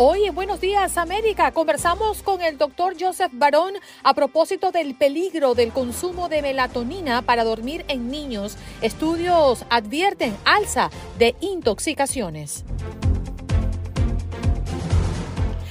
Hoy en Buenos Días América conversamos con el doctor Joseph Barón a propósito del peligro del consumo de melatonina para dormir en niños. Estudios advierten alza de intoxicaciones.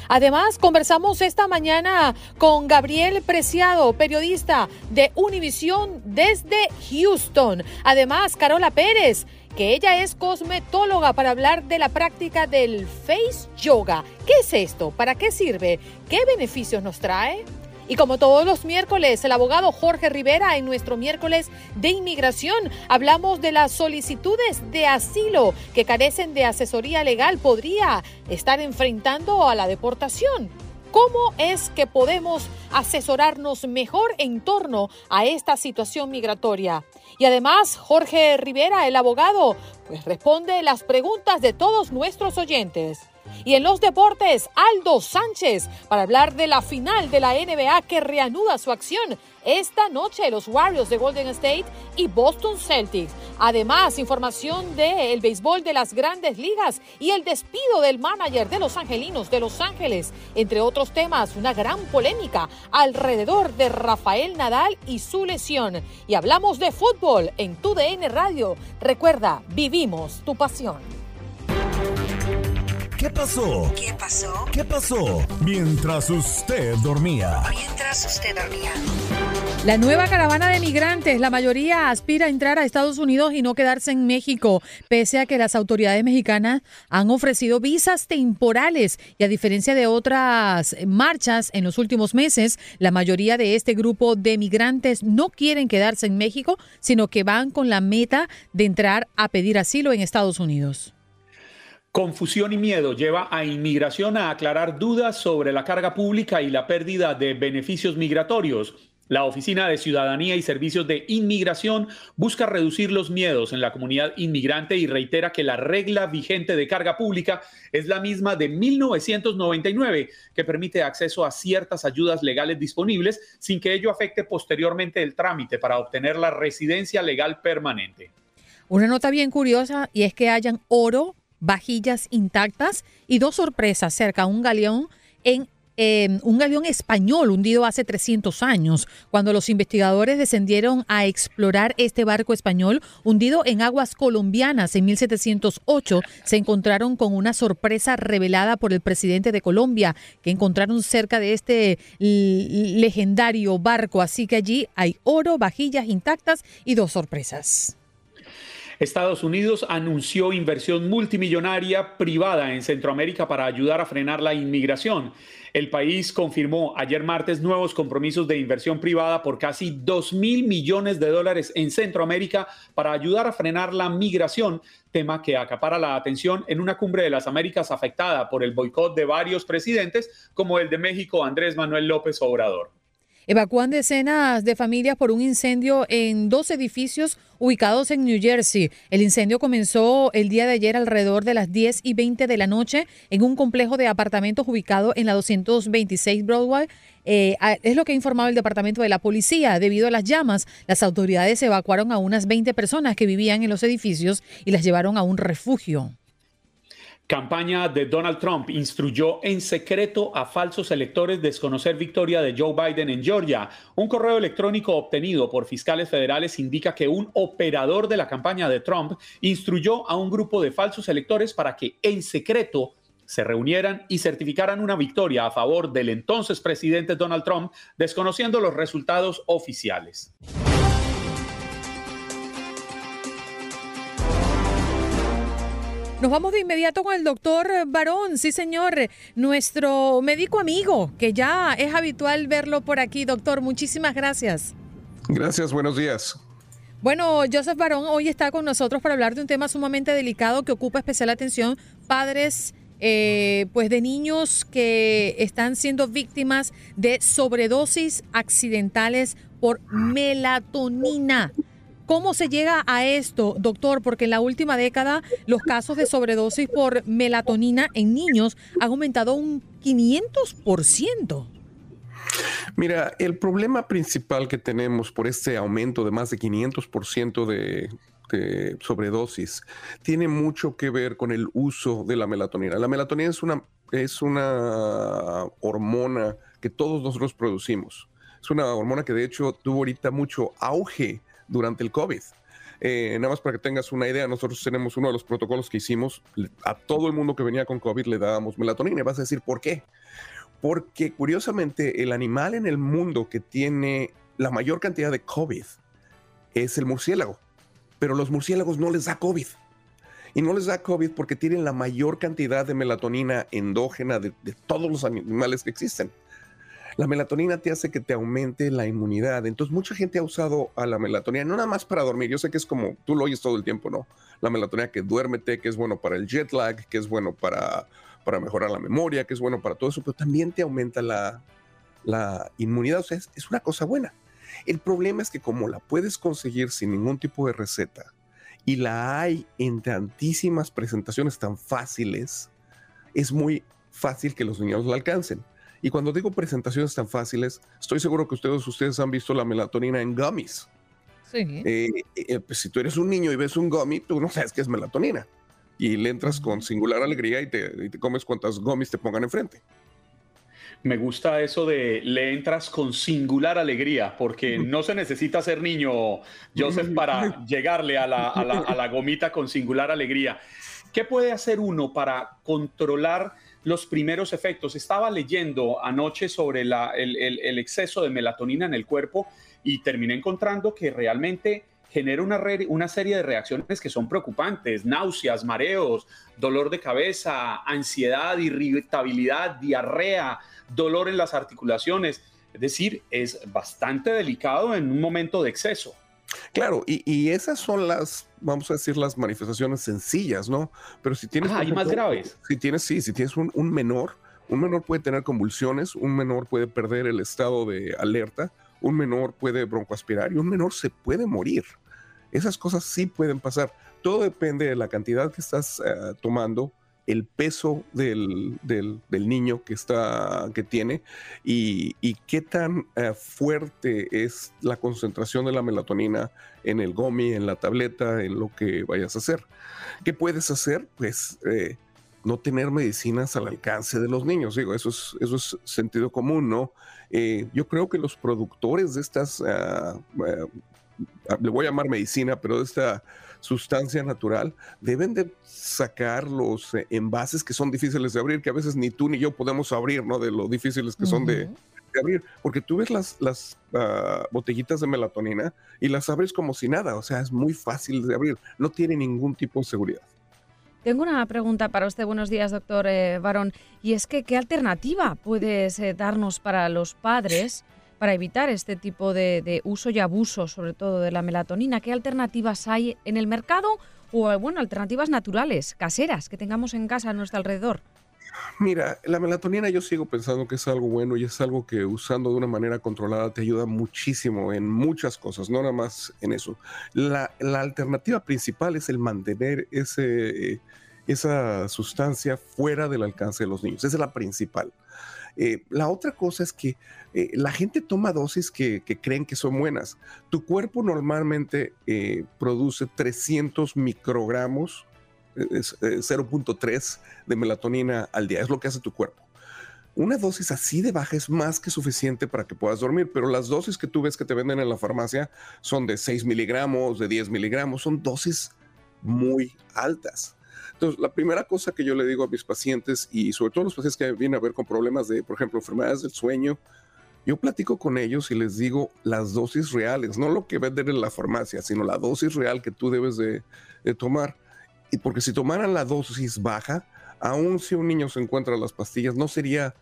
Además, conversamos esta mañana con Gabriel Preciado, periodista de Univisión desde Houston. Además, Carola Pérez, que ella es cosmetóloga para hablar de la práctica del face yoga. ¿Qué es esto? ¿Para qué sirve? ¿Qué beneficios nos trae? Y como todos los miércoles, el abogado Jorge Rivera en nuestro miércoles de inmigración hablamos de las solicitudes de asilo que carecen de asesoría legal podría estar enfrentando a la deportación. ¿Cómo es que podemos asesorarnos mejor en torno a esta situación migratoria? Y además, Jorge Rivera, el abogado, pues responde las preguntas de todos nuestros oyentes. Y en los deportes, Aldo Sánchez para hablar de la final de la NBA que reanuda su acción esta noche los Warriors de Golden State y Boston Celtics. Además, información del béisbol de las grandes ligas y el despido del manager de los Angelinos de Los Ángeles. Entre otros temas, una gran polémica alrededor de Rafael Nadal y su lesión. Y hablamos de fútbol en tu DN Radio. Recuerda, vivimos tu pasión. ¿Qué pasó? ¿Qué pasó? ¿Qué pasó? Mientras usted dormía. Mientras usted dormía. La nueva caravana de migrantes, la mayoría aspira a entrar a Estados Unidos y no quedarse en México, pese a que las autoridades mexicanas han ofrecido visas temporales y a diferencia de otras marchas en los últimos meses, la mayoría de este grupo de migrantes no quieren quedarse en México, sino que van con la meta de entrar a pedir asilo en Estados Unidos. Confusión y miedo lleva a inmigración a aclarar dudas sobre la carga pública y la pérdida de beneficios migratorios. La Oficina de Ciudadanía y Servicios de Inmigración busca reducir los miedos en la comunidad inmigrante y reitera que la regla vigente de carga pública es la misma de 1999, que permite acceso a ciertas ayudas legales disponibles sin que ello afecte posteriormente el trámite para obtener la residencia legal permanente. Una nota bien curiosa y es que hayan oro vajillas intactas y dos sorpresas cerca un galeón en un galeón español hundido hace 300 años, cuando los investigadores descendieron a explorar este barco español hundido en aguas colombianas en 1708, se encontraron con una sorpresa revelada por el presidente de Colombia, que encontraron cerca de este legendario barco. Así que allí hay oro, vajillas intactas y dos sorpresas. Estados Unidos anunció inversión multimillonaria privada en Centroamérica para ayudar a frenar la inmigración. El país confirmó ayer martes nuevos compromisos de inversión privada por casi 2 mil millones de dólares en Centroamérica para ayudar a frenar la migración, tema que acapara la atención en una cumbre de las Américas afectada por el boicot de varios presidentes como el de México Andrés Manuel López Obrador. Evacúan decenas de familias por un incendio en dos edificios ubicados en New Jersey. El incendio comenzó el día de ayer alrededor de las 10 y 20 de la noche en un complejo de apartamentos ubicado en la 226 Broadway. Eh, es lo que ha informado el Departamento de la Policía. Debido a las llamas, las autoridades evacuaron a unas 20 personas que vivían en los edificios y las llevaron a un refugio. Campaña de Donald Trump instruyó en secreto a falsos electores desconocer victoria de Joe Biden en Georgia. Un correo electrónico obtenido por fiscales federales indica que un operador de la campaña de Trump instruyó a un grupo de falsos electores para que en secreto se reunieran y certificaran una victoria a favor del entonces presidente Donald Trump, desconociendo los resultados oficiales. Nos vamos de inmediato con el doctor Barón, sí señor, nuestro médico amigo, que ya es habitual verlo por aquí. Doctor, muchísimas gracias. Gracias, buenos días. Bueno, Joseph Barón hoy está con nosotros para hablar de un tema sumamente delicado que ocupa especial atención padres eh, pues de niños que están siendo víctimas de sobredosis accidentales por melatonina. ¿Cómo se llega a esto, doctor? Porque en la última década los casos de sobredosis por melatonina en niños han aumentado un 500%. Mira, el problema principal que tenemos por este aumento de más de 500% de, de sobredosis tiene mucho que ver con el uso de la melatonina. La melatonina es una, es una hormona que todos nosotros producimos. Es una hormona que de hecho tuvo ahorita mucho auge durante el COVID. Eh, nada más para que tengas una idea, nosotros tenemos uno de los protocolos que hicimos, a todo el mundo que venía con COVID le dábamos melatonina. Y vas a decir, ¿por qué? Porque curiosamente el animal en el mundo que tiene la mayor cantidad de COVID es el murciélago. Pero los murciélagos no les da COVID. Y no les da COVID porque tienen la mayor cantidad de melatonina endógena de todos los animales que existen. La melatonina te hace que te aumente la inmunidad. Entonces, mucha gente ha usado a la melatonina, no nada más para dormir. Yo sé que es como tú lo oyes todo el tiempo, ¿no? La melatonina que duérmete, que es bueno para el jet lag, que es bueno para, para mejorar la memoria, que es bueno para todo eso, pero también te aumenta la, la inmunidad. O sea, es, es una cosa buena. El problema es que como la puedes conseguir sin ningún tipo de receta y la hay en tantísimas presentaciones tan fáciles, es muy fácil que los niños la alcancen. Y cuando digo presentaciones tan fáciles, estoy seguro que ustedes, ustedes han visto la melatonina en gummies. Sí. Eh, eh, pues si tú eres un niño y ves un gummy, tú no sabes qué es melatonina. Y le entras con singular alegría y te, comes cuantas gummies te pongan enfrente. Me gusta eso de le entras con singular alegría, porque no se necesita ser niño, Joseph, para llegarle a la, a la, a la gomita con singular alegría. ¿Qué puede hacer uno para controlar los primeros efectos. Estaba leyendo anoche sobre el, exceso de melatonina en el cuerpo y terminé encontrando que realmente genera una, una, serie de reacciones que son preocupantes, náuseas, mareos, dolor de cabeza, ansiedad, irritabilidad, diarrea, dolor en las articulaciones. Es decir, es bastante delicado en un momento de exceso. Claro, y, esas son las, vamos a decir, las manifestaciones sencillas, ¿no? Pero si tienes... Ah, hay más graves. Si tienes, sí, si tienes un, menor, un menor puede tener convulsiones, un menor puede perder el estado de alerta, un menor puede broncoaspirar y un menor se puede morir. Esas cosas sí pueden pasar. Todo depende de la cantidad que estás eh, tomando, el peso del, niño que, está, que tiene y, qué tan eh, fuerte es la concentración de la melatonina en el gomi, en la tableta, en lo que vayas a hacer. ¿Qué puedes hacer? Pues eh, no tener medicinas al alcance de los niños. Digo, eso es, eso es sentido común, ¿no? Eh, yo creo que los productores de estas, ah, le voy a llamar medicina, pero de esta sustancia natural, deben de sacar los eh, envases que son difíciles de abrir, que a veces ni tú ni yo podemos abrir, ¿no? De lo difíciles que son de, abrir, porque tú ves las, las ah, botellitas de melatonina y las abres como si nada, o sea, es muy fácil de abrir, no tiene ningún tipo de seguridad. Tengo una pregunta para usted. Buenos días, doctor eh, Barón. Y es que, ¿qué alternativa puedes eh, darnos para los padres para evitar este tipo de, uso y abuso, sobre todo de la melatonina? ¿Qué alternativas hay en el mercado o, bueno, alternativas naturales, caseras, que tengamos en casa a nuestro alrededor? Mira, la melatonina yo sigo pensando que es algo bueno y es algo que usando de una manera controlada te ayuda muchísimo en muchas cosas, no nada más en eso. La, alternativa principal es el mantener ese, esa sustancia fuera del alcance de los niños. Esa es la principal. Eh, la otra cosa es que eh, la gente toma dosis que, creen que son buenas. Tu cuerpo normalmente eh, produce 300 microgramos, 0.3 de melatonina al día. Es lo que hace tu cuerpo. Una dosis así de baja es más que suficiente para que puedas dormir, pero las dosis que tú ves que te venden en la farmacia son de 6 miligramos, de 10 miligramos, son dosis muy altas. Entonces, la primera cosa que yo le digo a mis pacientes y sobre todo los pacientes que vienen a ver con problemas de, por ejemplo, enfermedades del sueño, yo platico con ellos y les digo las dosis reales, no lo que venden en la farmacia, sino la dosis real que tú debes de, tomar. y porque si tomaran la dosis baja, aun si un niño se encuentra las pastillas, no sería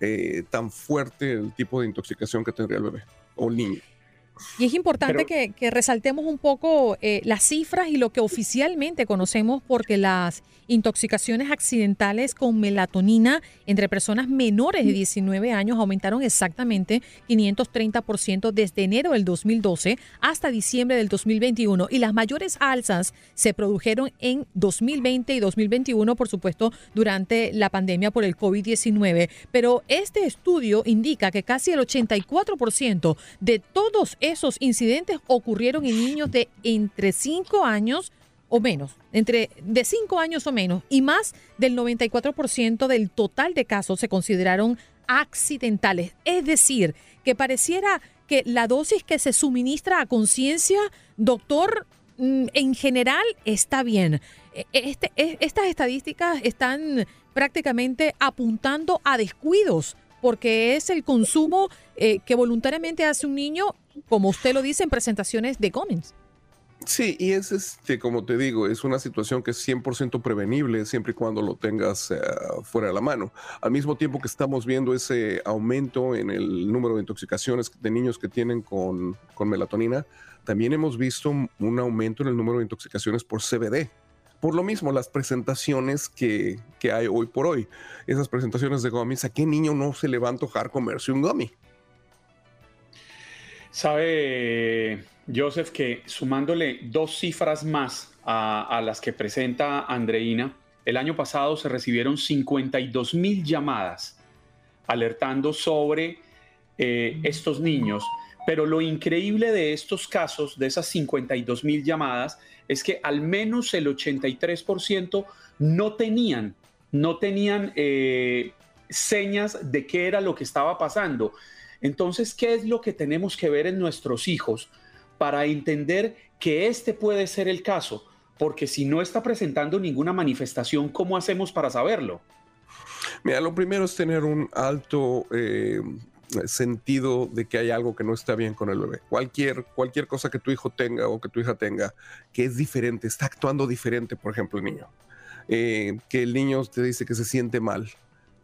eh, tan fuerte el tipo de intoxicación que tendría el bebé o el niño. Y es importante que, resaltemos un poco eh, las cifras y lo que oficialmente conocemos porque las intoxicaciones accidentales con melatonina entre personas menores de 19 años aumentaron exactamente 530% desde enero del 2012 hasta diciembre del 2021 y las mayores alzas se produjeron en 2020 y 2021, por supuesto, durante la pandemia por el COVID-19. Pero este estudio indica que casi el 84% de todos esos incidentes ocurrieron en niños de entre 5 años o menos, entre de 5 años o menos, y más del 94% del total de casos se consideraron accidentales. Es decir, que pareciera que la dosis que se suministra a conciencia, doctor, mm, en general está bien. E, este, e, estas estadísticas están prácticamente apuntando a descuidos porque es el consumo eh, que voluntariamente hace un niño, como usted lo dice, en presentaciones de Cummins. Sí, y es este, como te digo, es una situación que es 100% prevenible siempre y cuando lo tengas eh, fuera de la mano. Al mismo tiempo que estamos viendo ese aumento en el número de intoxicaciones de niños que tienen con, con melatonina, también hemos visto un aumento en el número de intoxicaciones por CBD. Por lo mismo, las presentaciones que, que hay hoy por hoy, esas presentaciones de gummies, ¿a qué niño no se le va a antojar comerse un gummy? Sabe, Joseph, que sumándole dos cifras más a, las que presenta Andreina, el año pasado se recibieron 52 mil llamadas alertando sobre eh, estos niños. Pero lo increíble de estos casos, de esas 52 mil llamadas, es que al menos el 83% no tenían, no tenían eh, señas de qué era lo que estaba pasando. Entonces, ¿qué es lo que tenemos que ver en nuestros hijos para entender que este puede ser el caso? Porque si no está presentando ninguna manifestación, ¿cómo hacemos para saberlo? Mira, lo primero es tener un alto eh, sentido de que hay algo que no está bien con el bebé. Cualquier, cualquier cosa que tu hijo tenga o que tu hija tenga que es diferente, está actuando diferente, por ejemplo, el niño. Eh, que el niño te dice que se siente mal,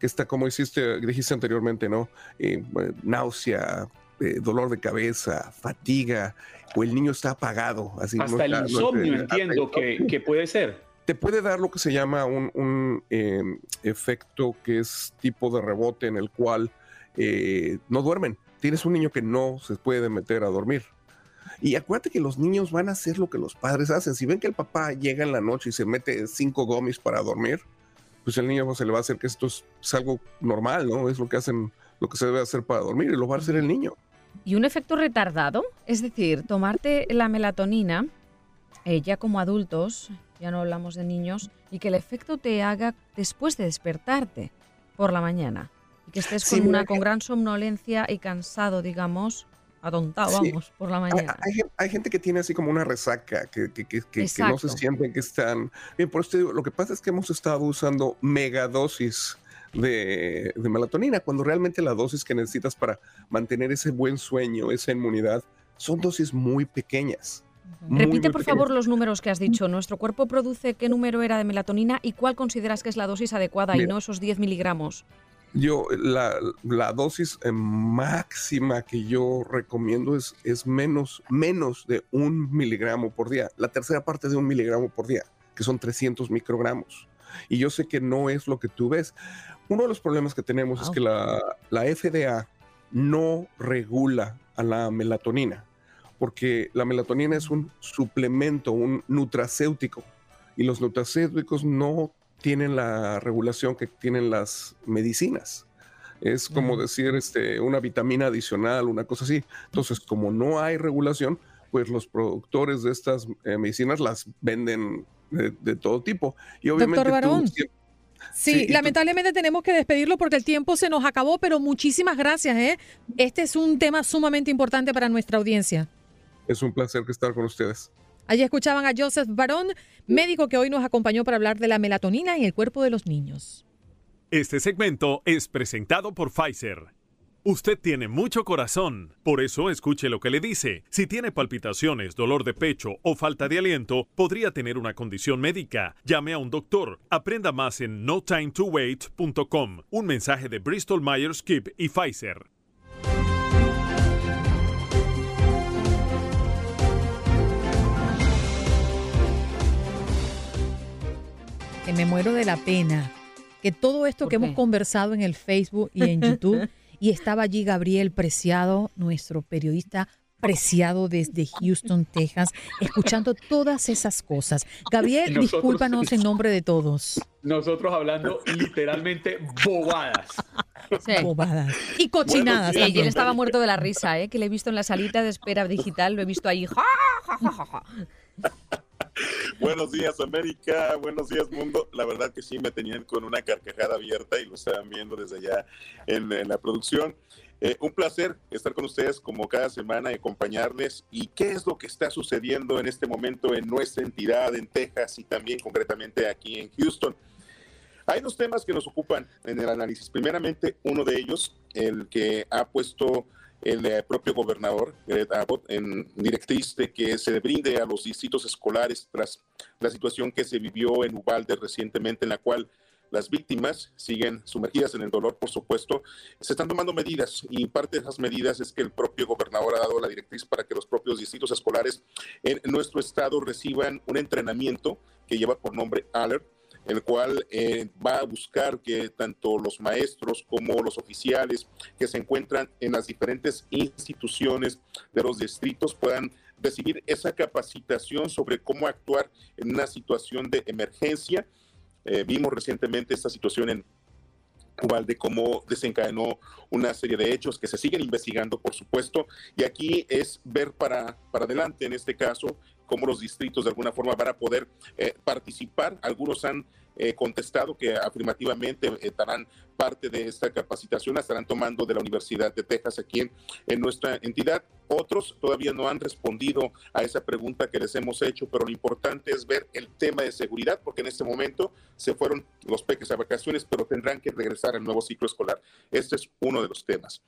que está como hiciste, dijiste anteriormente, ¿no? Eh, náusea, eh, dolor de cabeza, fatiga, o el niño está apagado. Así, hasta el insomnio entiendo que, puede ser. Te puede dar lo que se llama un, em, efecto que es tipo de rebote en el cual eh, no duermen. Tienes un niño que no se puede meter a dormir. Y acuérdate que los niños van a hacer lo que los padres hacen. Si ven que el papá llega en la noche y se mete cinco gomis para dormir, pues el niño se le va a hacer que esto es, algo normal, ¿no? Es lo que hacen, lo que se debe hacer para dormir y lo va a hacer el niño. ¿Y un efecto retardado? Es decir, tomarte la melatonina, eh, ya como adultos, ya no hablamos de niños, y que el efecto te haga después de despertarte por la mañana. Y que estés con, una, con gran somnolencia y cansado, digamos, atontado, vamos, por la mañana. Hay, gente que tiene así como una resaca, que, que, que, que no se sienten que están... Bien, por esto lo que pasa es que hemos estado usando megadosis de, de, melatonina, cuando realmente la dosis que necesitas para mantener ese buen sueño, esa inmunidad, son dosis muy pequeñas. Repite por favor los números que has dicho. ¿Nuestro cuerpo produce qué número era de melatonina y cuál consideras que es la dosis adecuada y no esos 10 miligramos? Yo, la, la, dosis eh, máxima que yo recomiendo es, es menos, menos de un miligramo por día, la tercera parte de un miligramo por día, que son 300 microgramos. Y yo sé que no es lo que tú ves. Uno de los problemas que tenemos es que la, la FDA no regula a la melatonina, porque la melatonina es un suplemento, un nutracéutico, y los nutracéuticos no tienen la regulación que tienen las medicinas. Es como decir este, una vitamina adicional, una cosa así. Entonces, como no hay regulación, pues los productores de estas eh, medicinas las venden de, todo tipo. Y obviamente Doctor Barón. Sí, lamentablemente tenemos que despedirlo porque el tiempo se nos acabó, pero muchísimas gracias. ¿eh? Este es un tema sumamente importante para nuestra audiencia. Es un placer estar con ustedes. Allí escuchaban a Joseph Barón, médico que hoy nos acompañó para hablar de la melatonina en el cuerpo de los niños. Este segmento es presentado por Pfizer. Usted tiene mucho corazón, por eso escuche lo que le dice. Si tiene palpitaciones, dolor de pecho o falta de aliento, podría tener una condición médica. Llame a un doctor. Aprenda más en notimetowait.com. Un mensaje de Bristol Myers Squibb y Pfizer. Que me muero de la pena. Que todo esto ¿Por que hemos conversado en el Facebook y en YouTube, y estaba allí Gabriel Preciado, nuestro periodista preciado desde Houston, Texas, escuchando todas esas cosas. Gabriel, Nosotros- discúlpanos en nombre de todos. Nosotros hablando literalmente bobadas. Sí. Bobadas. Y cochinadas. Sí, y también. él estaba muerto de la risa, ¿eh? que le he visto en la salita de espera digital, lo he visto ahí. ¡ja, ja, ja, ja, ja! Buenos días América, buenos días mundo. La verdad que sí me tenían con una carcajada abierta y lo estaban viendo desde allá en, la producción. Eh, un placer estar con ustedes como cada semana y acompañarles. ¿Y qué es lo que está sucediendo en este momento en nuestra entidad, en Texas y también concretamente aquí en Houston? Hay dos temas que nos ocupan en el análisis. Primeramente, uno de ellos, el que ha puesto el propio gobernador, Greg Abbott, en directriz de que se brinde a los distritos escolares tras la situación que se vivió en Ubalde recientemente, en la cual las víctimas siguen sumergidas en el dolor, por supuesto. Se están tomando medidas y parte de esas medidas es que el propio gobernador ha dado la directriz para que los propios distritos escolares en nuestro estado reciban un entrenamiento que lleva por nombre ALERT, el cual eh, va a buscar que tanto los maestros como los oficiales que se encuentran en las diferentes instituciones de los distritos puedan recibir esa capacitación sobre cómo actuar en una situación de emergencia. Eh, vimos recientemente esta situación en Ubalde cómo desencadenó una serie de hechos que se siguen investigando, por supuesto, y aquí es ver para, para adelante en este caso cómo los distritos de alguna forma van a poder eh, participar. Algunos han eh, contestado que afirmativamente eh, estarán parte de esta capacitación, la estarán tomando de la Universidad de Texas aquí en, en nuestra entidad. Otros todavía no han respondido a esa pregunta que les hemos hecho, pero lo importante es ver el tema de seguridad, porque en este momento se fueron los peques a vacaciones, pero tendrán que regresar al nuevo ciclo escolar. Este es uno de los temas.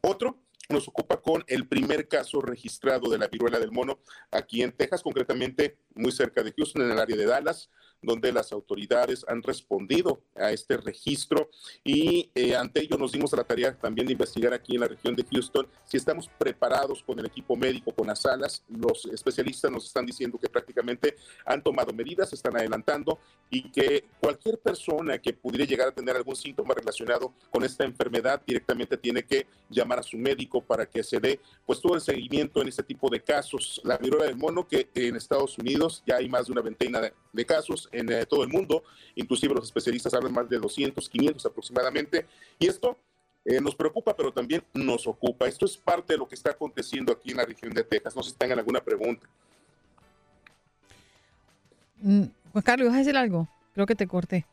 Otro nos ocupa con el primer caso registrado de la viruela del mono aquí en Texas, concretamente muy cerca de Houston, en el área de Dallas, donde las autoridades han respondido a este registro y eh, ante ello nos dimos a la tarea también de investigar aquí en la región de Houston si estamos preparados con el equipo médico, con las salas. Los especialistas nos están diciendo que prácticamente han tomado medidas, están adelantando y que cualquier persona que pudiera llegar a tener algún síntoma relacionado con esta enfermedad directamente tiene que llamar a su médico para que se dé pues todo el seguimiento en este tipo de casos. La viruela del mono que en Estados Unidos ya hay más de una veintena de, de casos en eh, todo el mundo, inclusive los especialistas hablan más de 200, 500 aproximadamente, y esto eh, nos preocupa, pero también nos ocupa. Esto es parte de lo que está aconteciendo aquí en la región de Texas. No sé si tengan alguna pregunta. Mm, Juan Carlos, ¿vas a decir algo? Creo que te corté.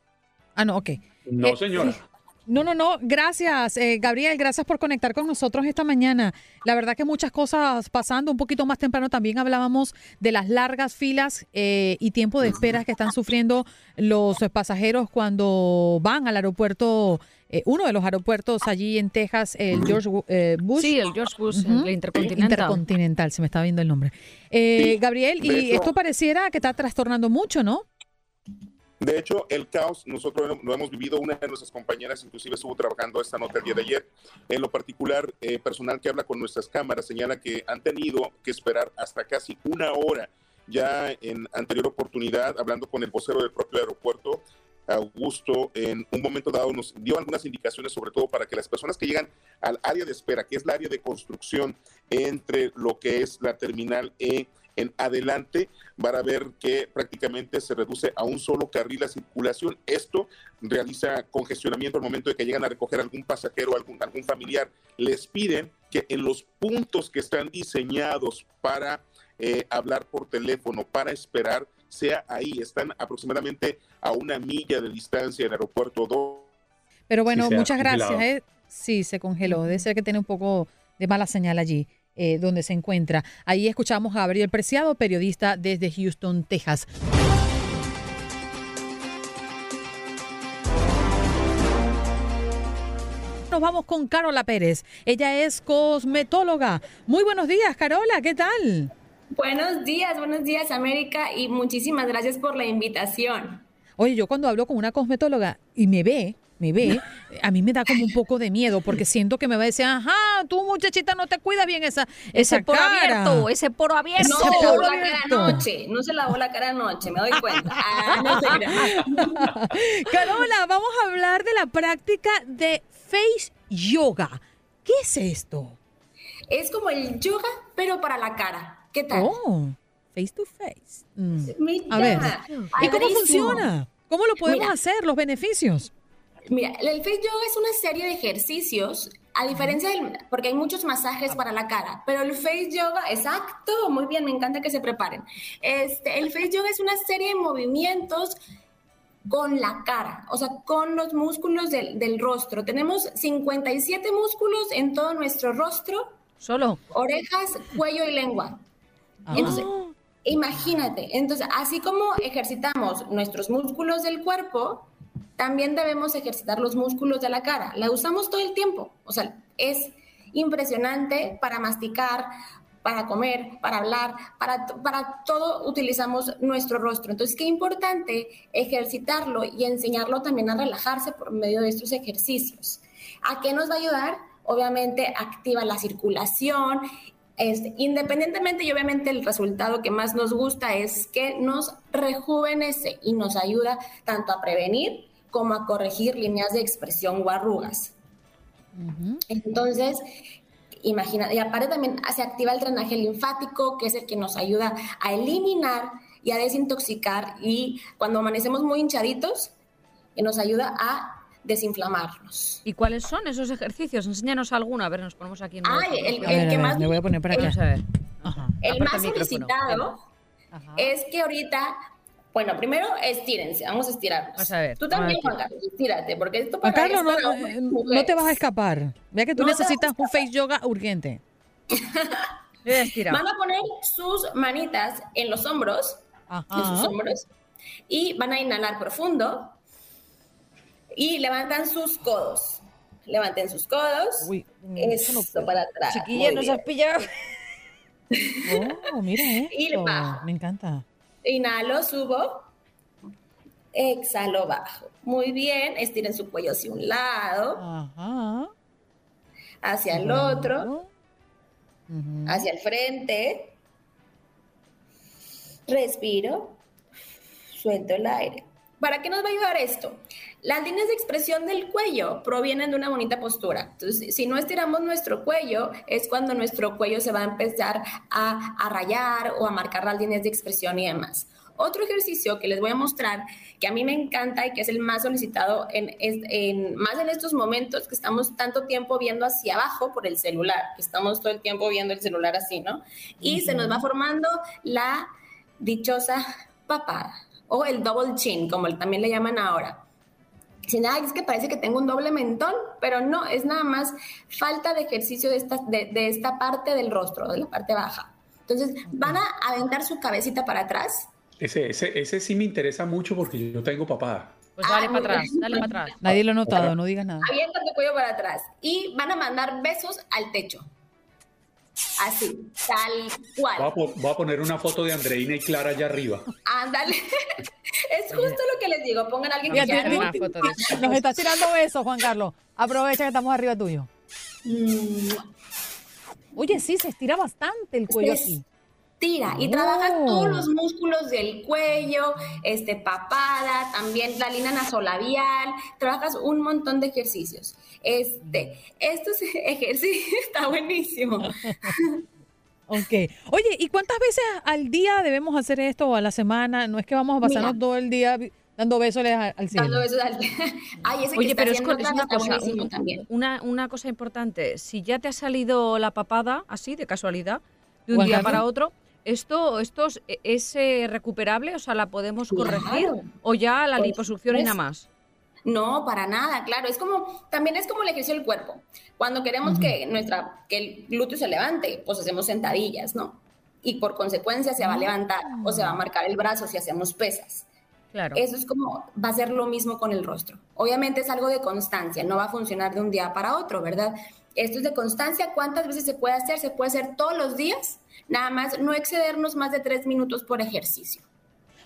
Ah, no, ok. No, Eh, señora. No, no, no, gracias, eh, Gabriel, gracias por conectar con nosotros esta mañana. La verdad que muchas cosas pasando, un poquito más temprano también hablábamos de las largas filas eh, y tiempo de espera que están sufriendo los pasajeros cuando van al aeropuerto, eh, uno de los aeropuertos allí en Texas, el George eh, Bush. Sí, el George Bush, el Intercontinental. Intercontinental, se me está viendo el nombre. Eh, Gabriel, y esto pareciera que está trastornando mucho, ¿no? De hecho, el caos, nosotros lo- hemos vivido, una de nuestras compañeras inclusive estuvo trabajando esta nota el día de ayer. En lo particular, eh, personal que habla con nuestras cámaras señala que han tenido que esperar hasta casi una hora. Ya en anterior oportunidad, hablando con el vocero del propio aeropuerto, Augusto, en un momento dado nos dio algunas indicaciones, sobre todo para que las personas que llegan al área de espera, que es la área de construcción entre lo que es la terminal E en adelante, van a ver que prácticamente se reduce a un solo carril la circulación. Esto realiza congestionamiento al momento de que llegan a recoger algún pasajero, algún, algún familiar. Les piden que en los puntos que están diseñados para eh, hablar por teléfono, para esperar, sea ahí. Están aproximadamente a una milla de distancia del aeropuerto 2. Pero bueno, muchas gracias. ¿eh? Sí, se congeló. Debe ser que tiene un poco de mala señal allí eh, donde se encuentra. Ahí escuchamos a Gabriel Preciado, periodista desde Houston, Texas. nos vamos con Carola Pérez. Ella es cosmetóloga. Muy buenos días, Carola, ¿qué tal? Buenos días, buenos días, América, y muchísimas gracias por la invitación. Oye, yo cuando hablo con una cosmetóloga y me ve, me ve, a mí me da como un poco de miedo porque siento que me va a decir, ajá, tú muchachita no te cuidas bien esa, esa Ese poro cara. abierto, ese poro abierto. No se lavó la cara anoche, no se lavó la cara anoche, me doy cuenta. Ah, no. Carola, vamos a hablar de la práctica de face yoga. ¿Qué es esto? Es como el yoga, pero para la cara. ¿Qué tal? Oh, face to face. Mm. Mira, A ver, ¿y cómo funciona? ¿Cómo lo podemos Mira. hacer? ¿Los beneficios? Mira, el face yoga es una serie de ejercicios, a diferencia del, porque hay muchos masajes para la cara, pero el face yoga, exacto, muy bien, me encanta que se preparen. Este, el face yoga es una serie de movimientos con la cara, o sea, con los músculos del, del rostro. Tenemos 57 músculos en todo nuestro rostro, Solo. orejas, cuello y lengua. Entonces, imagínate, entonces, así como ejercitamos nuestros músculos del cuerpo, también debemos ejercitar los músculos de la cara. La usamos todo el tiempo. O sea, es impresionante para masticar, para comer, para hablar, para, para todo utilizamos nuestro rostro. Entonces, qué importante ejercitarlo y enseñarlo también a relajarse por medio de estos ejercicios. ¿A qué nos va a ayudar? Obviamente activa la circulación, este, independientemente y obviamente el resultado que más nos gusta es que nos rejuvenece y nos ayuda tanto a prevenir como a corregir líneas de expresión o arrugas. Entonces, imagina, y aparte también se activa el drenaje linfático, que es el que nos ayuda a eliminar y a desintoxicar y cuando amanecemos muy hinchaditos, que nos ayuda a desinflamarnos. ¿Y cuáles son esos ejercicios? Enséñanos alguno. A ver, nos ponemos aquí en Ay, el, el ver, que ver, más me voy a poner para acá. Vamos a ver. El más el solicitado es que ahorita, bueno, primero estírense, vamos a estirarnos. Vamos a ver, Tú también. Juan Carlos, estírate, porque esto para Carlos, no, para eh, hombres y no te vas a escapar. Vea que tú No necesitas un face yoga urgente. Van a poner sus manitas en los hombros, en sus Ajá. hombros, y van a inhalar profundo y levantan sus codos. Levanten sus codos. Uy, mm, Eso no para atrás. Chiquilla, nos bien. has pillado. Oh, mira Y esto. bajo. Me encanta. Inhalo, subo. Exhalo, bajo. Muy bien. Estiren su cuello hacia un lado, Ajá. hacia el otro, hacia el frente. Respiro. Suelto el aire. ¿Para qué nos va a ayudar esto? Las líneas de expresión del cuello provienen de una bonita postura. Entonces, si no estiramos nuestro cuello, es cuando nuestro cuello se va a empezar a, a rayar o a marcar las líneas de expresión y demás. Otro ejercicio que les voy a mostrar, que a mí me encanta y que es el más solicitado, en- más en estos momentos que estamos tanto tiempo viendo hacia abajo por el celular, que estamos todo el tiempo viendo el celular así, ¿no? Y se nos va formando la dichosa papada o el double chin, como también le llaman ahora. Dicen, "Ay, es que parece que tengo un doble mentón, pero no, es nada más falta de ejercicio de esta, de, de esta parte del rostro, de la parte baja. Entonces, van a aventar su cabecita para atrás. Ese, ese, ese sí me interesa mucho porque yo tengo papada. Pues dale Ah, para atrás, bien. dale para atrás. Nadie lo ha notado, no digas nada. Avientan tu cuello para atrás y van a mandar besos al techo. Así, tal Voy a, cual. voy a poner una foto de Andreina y Clara allá arriba. Ándale. es justo lo que les digo. Pongan a alguien que Fíjate, quiera. una foto de eso. Nos está tirando besos, Juan Carlos. Aprovecha que estamos arriba tuyo. Mm, Oye, sí, se estira bastante el cuello Se aquí. Tira y Oh. trabaja todos los músculos del cuello, este, papada, también la línea nasolabial, trabajas un montón de ejercicios. Este, estos ejercicios está buenísimo. Ok. Oye, ¿y cuántas veces al día debemos hacer esto o a la semana? No es que vamos a pasarnos Mira. todo el día dando besos al, al cielo. Dando besos al- Ay, ese que Oye, está pero es, una cosa, buenísimo un- también. una, una cosa importante. Si ya te ha salido la papada, así, de casualidad, de un día para otro, ¿esto, esto es, es, eh, recuperable? O sea, ¿la podemos corregir? Claro. ¿O ya la Por liposucción y nada más? No, para nada, claro. Es como, también es como el ejercicio del cuerpo. Cuando queremos que nuestra, que el glúteo se levante, pues hacemos sentadillas, ¿no? Y por consecuencia se va a levantar o se va a marcar el brazo si hacemos pesas. Claro. Eso es como, va a ser lo mismo con el rostro. Obviamente es algo de constancia, no va a funcionar de un día para otro, ¿verdad? Esto es de constancia. ¿Cuántas veces se puede hacer? Se puede hacer todos los días, nada más no excedernos más de tres minutos por ejercicio.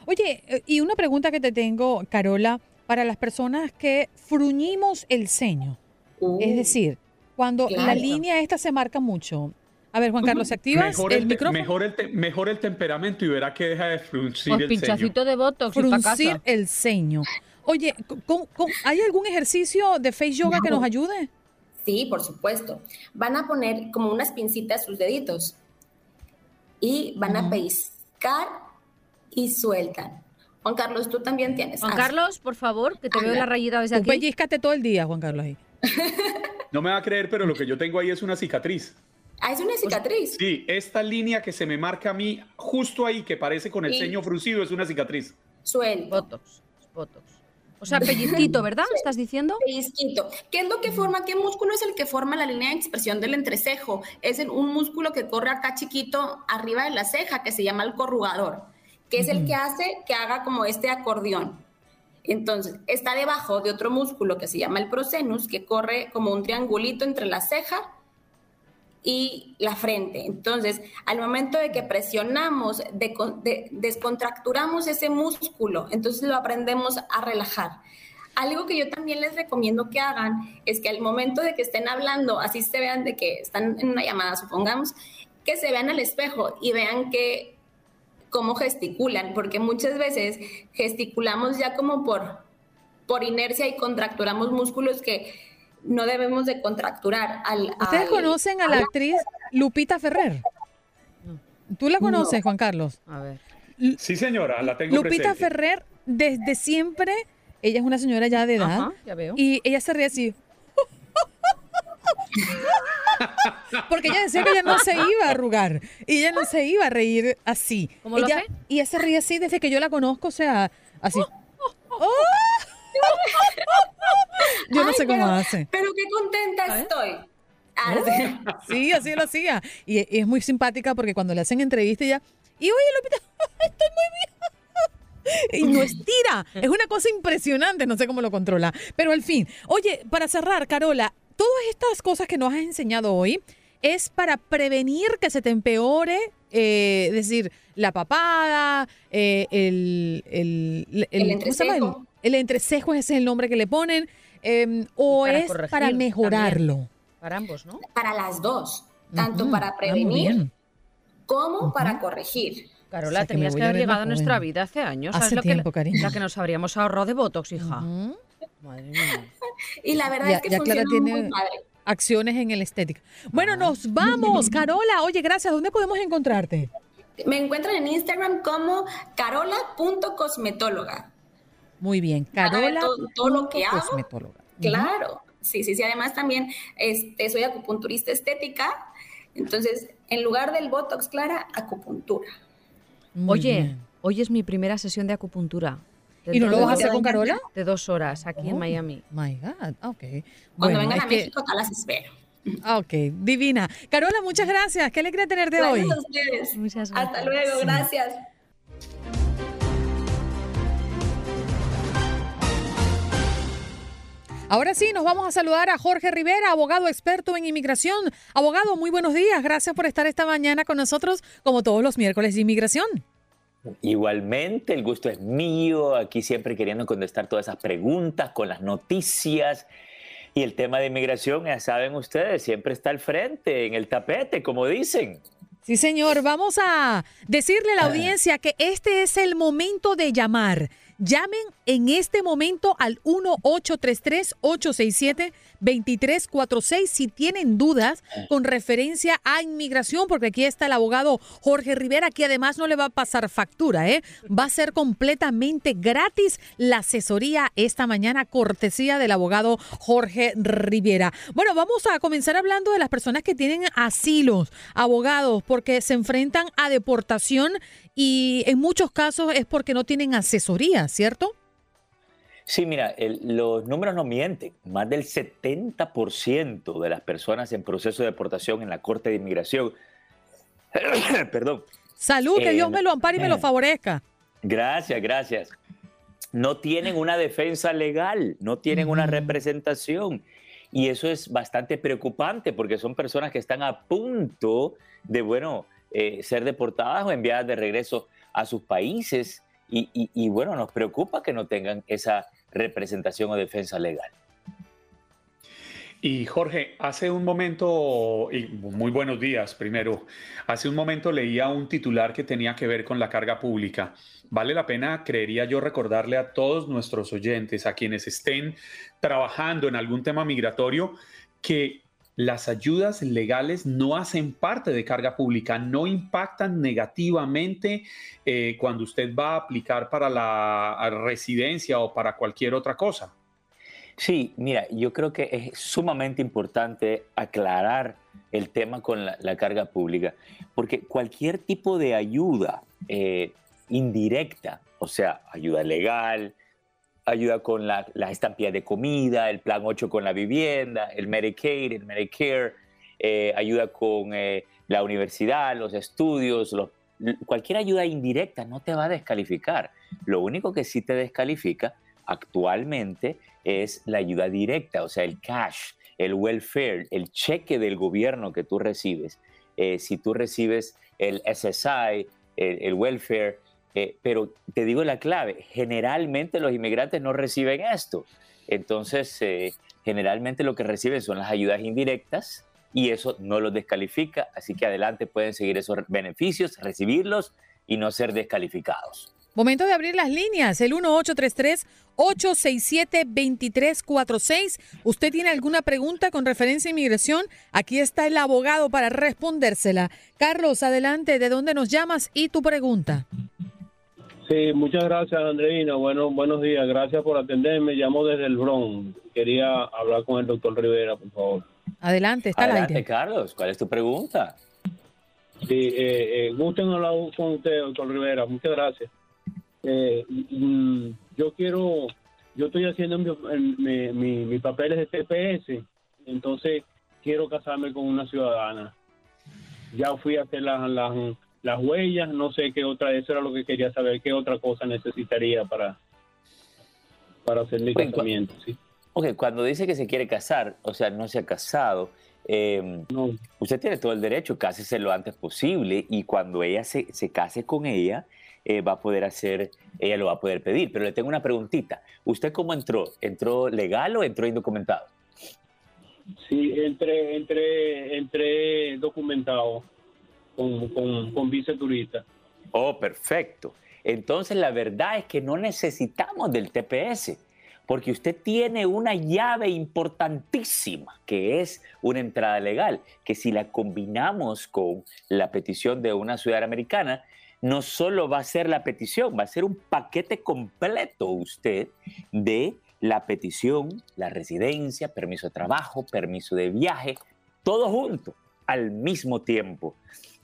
Oye, eh, y una pregunta que te tengo, Carola, para las personas que fruñimos el ceño. Uh, Es decir, cuando la línea esta se marca mucho. A ver, Juan Carlos, ¿activas Mejor el, micrófono? mejor, el mejor el temperamento y verá que deja de fruncir Pues el ceño. pinchacito de botox Fruncir casa. el ceño. Oye, ¿cómo- cómo- hay algún ejercicio de face yoga que nos ayude? Sí, por supuesto. Van a poner como unas pincitas sus deditos y van a pellizcar y sueltan. Juan Carlos, tú también tienes. Juan. Carlos, por favor, que te veo la rayita desde aquí. pellizcate todo el día, Juan Carlos. Ahí. No me va a creer, pero lo que yo tengo ahí es una cicatriz. Ah, es una cicatriz. Sí, esta línea que se me marca a mí, justo ahí, que parece con el Sí. ceño fruncido, es una cicatriz. Suelto. Botox, botox. O sea, pellizquito, ¿verdad? ¿Estás diciendo? Pellizquito. ¿Qué es lo que forma? ¿Qué músculo es el que forma la línea de expresión del entrecejo? Es un músculo que corre acá chiquito arriba de la ceja que se llama el corrugador, que es el que hace que haga como este acordeón. Entonces, está debajo de otro músculo que se llama el prosenus, que corre como un triangulito entre la ceja y la frente. Entonces, al momento de que presionamos, de- de- descontracturamos ese músculo, entonces lo aprendemos a relajar. Algo que yo también les recomiendo que hagan es que al momento de que estén hablando, así se vean de que están en una llamada, supongamos, que se vean al espejo y vean que cómo gesticulan, porque muchas veces gesticulamos ya como por, por inercia y contracturamos músculos que no debemos de contracturar. Al, ¿Ustedes al- conocen a la actriz Lupita Ferrer? ¿Tú la conoces, Juan Carlos? A ver. Sí, señora, la tengo Lupita presente. Ferrer, desde siempre, ella es una señora ya de edad, Ajá, ya veo. y ella se ríe así. Porque ella decía que ella no se iba a arrugar y ella no se iba a reír así. ¿Cómo lo ella, hace? Y ella se ríe así desde que yo la conozco, o sea, así. Yo no Ay, sé cómo pero- hace. Pero qué contenta estoy. Ah, sí. Sí, así lo hacía. Y, y es muy simpática porque cuando le hacen entrevista ella, y oye, Lupita, estoy muy bien. Y no estira. Es una cosa impresionante, no sé cómo lo controla. Pero al fin, oye, para cerrar, Carola, todas estas cosas que nos has enseñado hoy es para prevenir que se te empeore, eh, es decir, la papada, eh, el, el, El ¿cómo se llama? entrecejo. El, el entrecejo, ese es el nombre que le ponen, eh, o para es corregir para también. mejorarlo. Para ambos, ¿no? Para las dos, tanto para Ah, prevenir como para corregir. Carola, O sea, que me tenías que haber llegado a nuestra vida hace años. Hace ¿Sabes lo tiempo, que, cariño. La que nos habríamos ahorrado de Botox, hija. Madre mía. Y la verdad Ya- es que ya Clara tiene- muy padre. acciones en el estética. Bueno, nos vamos, Carola. Oye, gracias. ¿Dónde podemos encontrarte? Me encuentran en Instagram como carola.cosmetóloga. Muy bien, Carola. todo- todo lo que hago. cosmetóloga. Claro, sí, sí, sí. Además también este, soy acupunturista estética. Entonces, en lugar del Botox, Clara, acupuntura. Muy Oye, bien. hoy es mi primera sesión de acupuntura. ¿Y no lo vas a de hacer dos- con Carola? De dos horas, aquí en Oh, Miami. My God, ok. Cuando Bueno, vengan a que- México, acá las espero. ah, ok, divina. Carola, muchas gracias. Qué alegría tenerte hoy. Gracias a ustedes. Muchas Hasta gracias. luego, Sí. gracias. Ahora sí, nos vamos a saludar a Jorge Rivera, abogado experto en inmigración. Abogado, muy buenos días. Gracias por estar esta mañana con nosotros, como todos los miércoles de inmigración. Igualmente, el gusto es mío, aquí siempre queriendo contestar todas esas preguntas con las noticias. Y el tema de inmigración, ya saben ustedes, siempre está al frente, en el tapete, como dicen. Sí, señor. Vamos a decirle a la audiencia que este es el momento de llamar. Llamen en este momento al 1-833-867-2346 si tienen dudas con referencia a inmigración, porque aquí está el abogado Jorge Rivera, que además no le va a pasar factura, ¿eh? Va a ser completamente gratis la asesoría esta mañana, cortesía del abogado Jorge Rivera. Bueno, vamos a comenzar hablando de las personas que tienen asilos, abogados, porque se enfrentan a deportación y en muchos casos es porque no tienen asesoría, ¿cierto? Sí, mira, el- los números no mienten. Más del 70% de las personas en proceso de deportación en la Corte de Inmigración, perdón, Salud, que Eh, Dios me lo ampare y me lo eh. favorezca. Gracias, gracias. no tienen una defensa legal, no tienen una representación. Y eso es bastante preocupante porque son personas que están a punto de, bueno, eh, ser deportadas o enviadas de regreso a sus países. y, bueno, nos preocupa que no tengan esa representación o defensa legal. Y Jorge, hace un momento, y muy buenos días primero, hace un momento leía un titular que tenía que ver con la carga pública. Vale la pena, creería yo, recordarle a todos nuestros oyentes, a quienes estén trabajando en algún tema migratorio, que las ayudas legales no hacen parte de carga pública, no impactan negativamente eh, cuando usted va a aplicar para la residencia o para cualquier otra cosa. Sí, mira, yo creo que es sumamente importante aclarar el tema con la, carga pública, porque cualquier tipo de ayuda eh, indirecta, o sea, ayuda legal, ayuda con la, estampilla de comida, el plan 8 con la vivienda, el Medicaid, el Medicare, eh, ayuda con eh, la universidad, los estudios, cualquier ayuda indirecta no te va a descalificar. Lo único que sí te descalifica actualmente es la ayuda directa, o sea, el cash, el welfare, el cheque del gobierno que tú recibes. Eh, si tú recibes el SSI, el, welfare, eh, pero te digo la clave, generalmente los inmigrantes no reciben esto. Entonces, eh, generalmente lo que reciben son las ayudas indirectas y eso no los descalifica, así que adelante pueden seguir esos beneficios, recibirlos y no ser descalificados. Momento de abrir las líneas, el 1833-867-2346. ¿Usted tiene alguna pregunta con referencia a inmigración? Aquí está el abogado para respondérsela. Carlos, adelante, ¿de dónde nos llamas y tu pregunta? Sí, muchas gracias, Andreina. Bueno, buenos días, gracias por atenderme. Llamo desde el Bronx. Quería hablar con el doctor Rivera, por favor. Adelante, está adelante, Carlos, ¿cuál es tu pregunta? Sí, eh, eh, gusten hablar con usted, doctor Rivera. Muchas gracias. Eh, mm, yo quiero, yo estoy haciendo mi, mi, papeles de TPS, entonces quiero casarme con una ciudadana. Ya fui a hacer las, las, huellas, no sé qué otra, eso era lo que quería saber, qué otra cosa necesitaría para, para hacer mi casamiento. ¿sí? Ok, cuando dice que se quiere casar, o sea, no se ha casado, em, usted tiene todo el derecho, cásese lo antes posible y cuando ella se, se case con ella, eh, va a poder hacer, ella lo va a poder pedir. Pero le tengo una preguntita. ¿Usted cómo entró? ¿Entró legal o entró indocumentado? Sí, entré, entré, entré documentado con, con, turista. Oh, perfecto. Entonces la verdad es que no necesitamos del TPS porque usted tiene una llave importantísima, que es una entrada legal, que si la combinamos con la petición de una ciudadana americana, no solo va a ser la petición, va a ser un paquete completo usted de la petición, la residencia, permiso de trabajo, permiso de viaje, todo junto al mismo tiempo.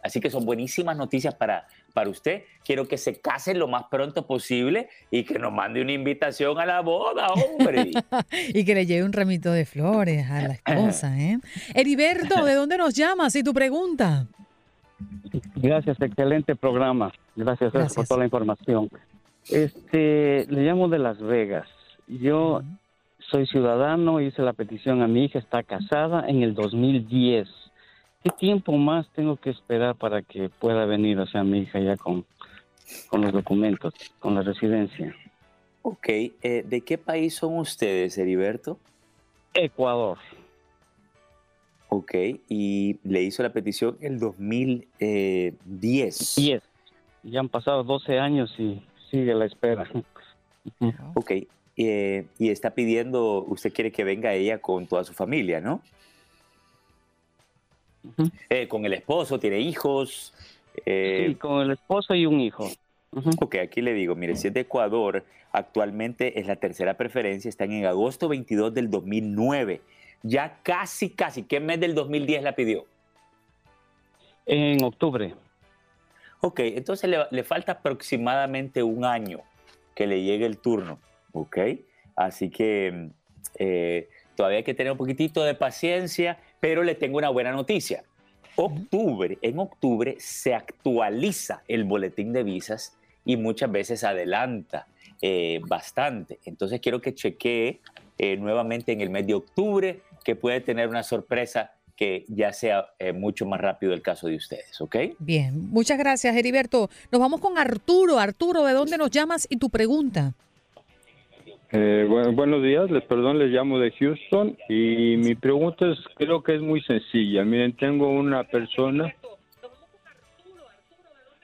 Así que son buenísimas noticias para, para usted. Quiero que se case lo más pronto posible y que nos mande una invitación a la boda, hombre. y que le lleve un ramito de flores a la esposa, ¿eh? Heriberto, ¿de dónde nos llamas y tu pregunta? Gracias, excelente programa. Gracias, por toda la información. Este, le llamo de Las Vegas. Yo soy ciudadano, hice la petición a mi hija, está casada en el 2010. ¿Qué tiempo más tengo que esperar para que pueda venir, o sea, mi hija ya con, con los documentos, con la residencia? Ok, eh, ¿de qué país son ustedes, Heriberto? Ecuador. Ok, y le hizo la petición el 2010. 10. Ya han pasado 12 años y sigue la espera. Ok, eh, y está pidiendo, usted quiere que venga ella con toda su familia, ¿no? Eh, con el esposo, tiene hijos. Eh, sí, con el esposo y un hijo. Ok, aquí le digo, mire, si es de Ecuador, actualmente es la tercera preferencia, está en agosto 22 del 2009 ya casi, casi. ¿Qué mes del 2010 la pidió? En octubre. Ok, entonces le, falta aproximadamente un año que le llegue el turno, ¿ok? Así que eh, todavía hay que tener un poquitito de paciencia, pero le tengo una buena noticia. Octubre, en octubre se actualiza el boletín de visas y muchas veces adelanta eh, bastante. Entonces quiero que chequee eh, nuevamente en el mes de octubre, que puede tener una sorpresa que ya sea eh, mucho más rápido el caso de ustedes, ¿ok? Bien, muchas gracias, Heriberto. Nos vamos con Arturo. Arturo, ¿de dónde nos llamas y tu pregunta? Eh, bueno, buenos días, les perdón, les llamo de Houston y mi pregunta es, creo que es muy sencilla. Miren, tengo una persona,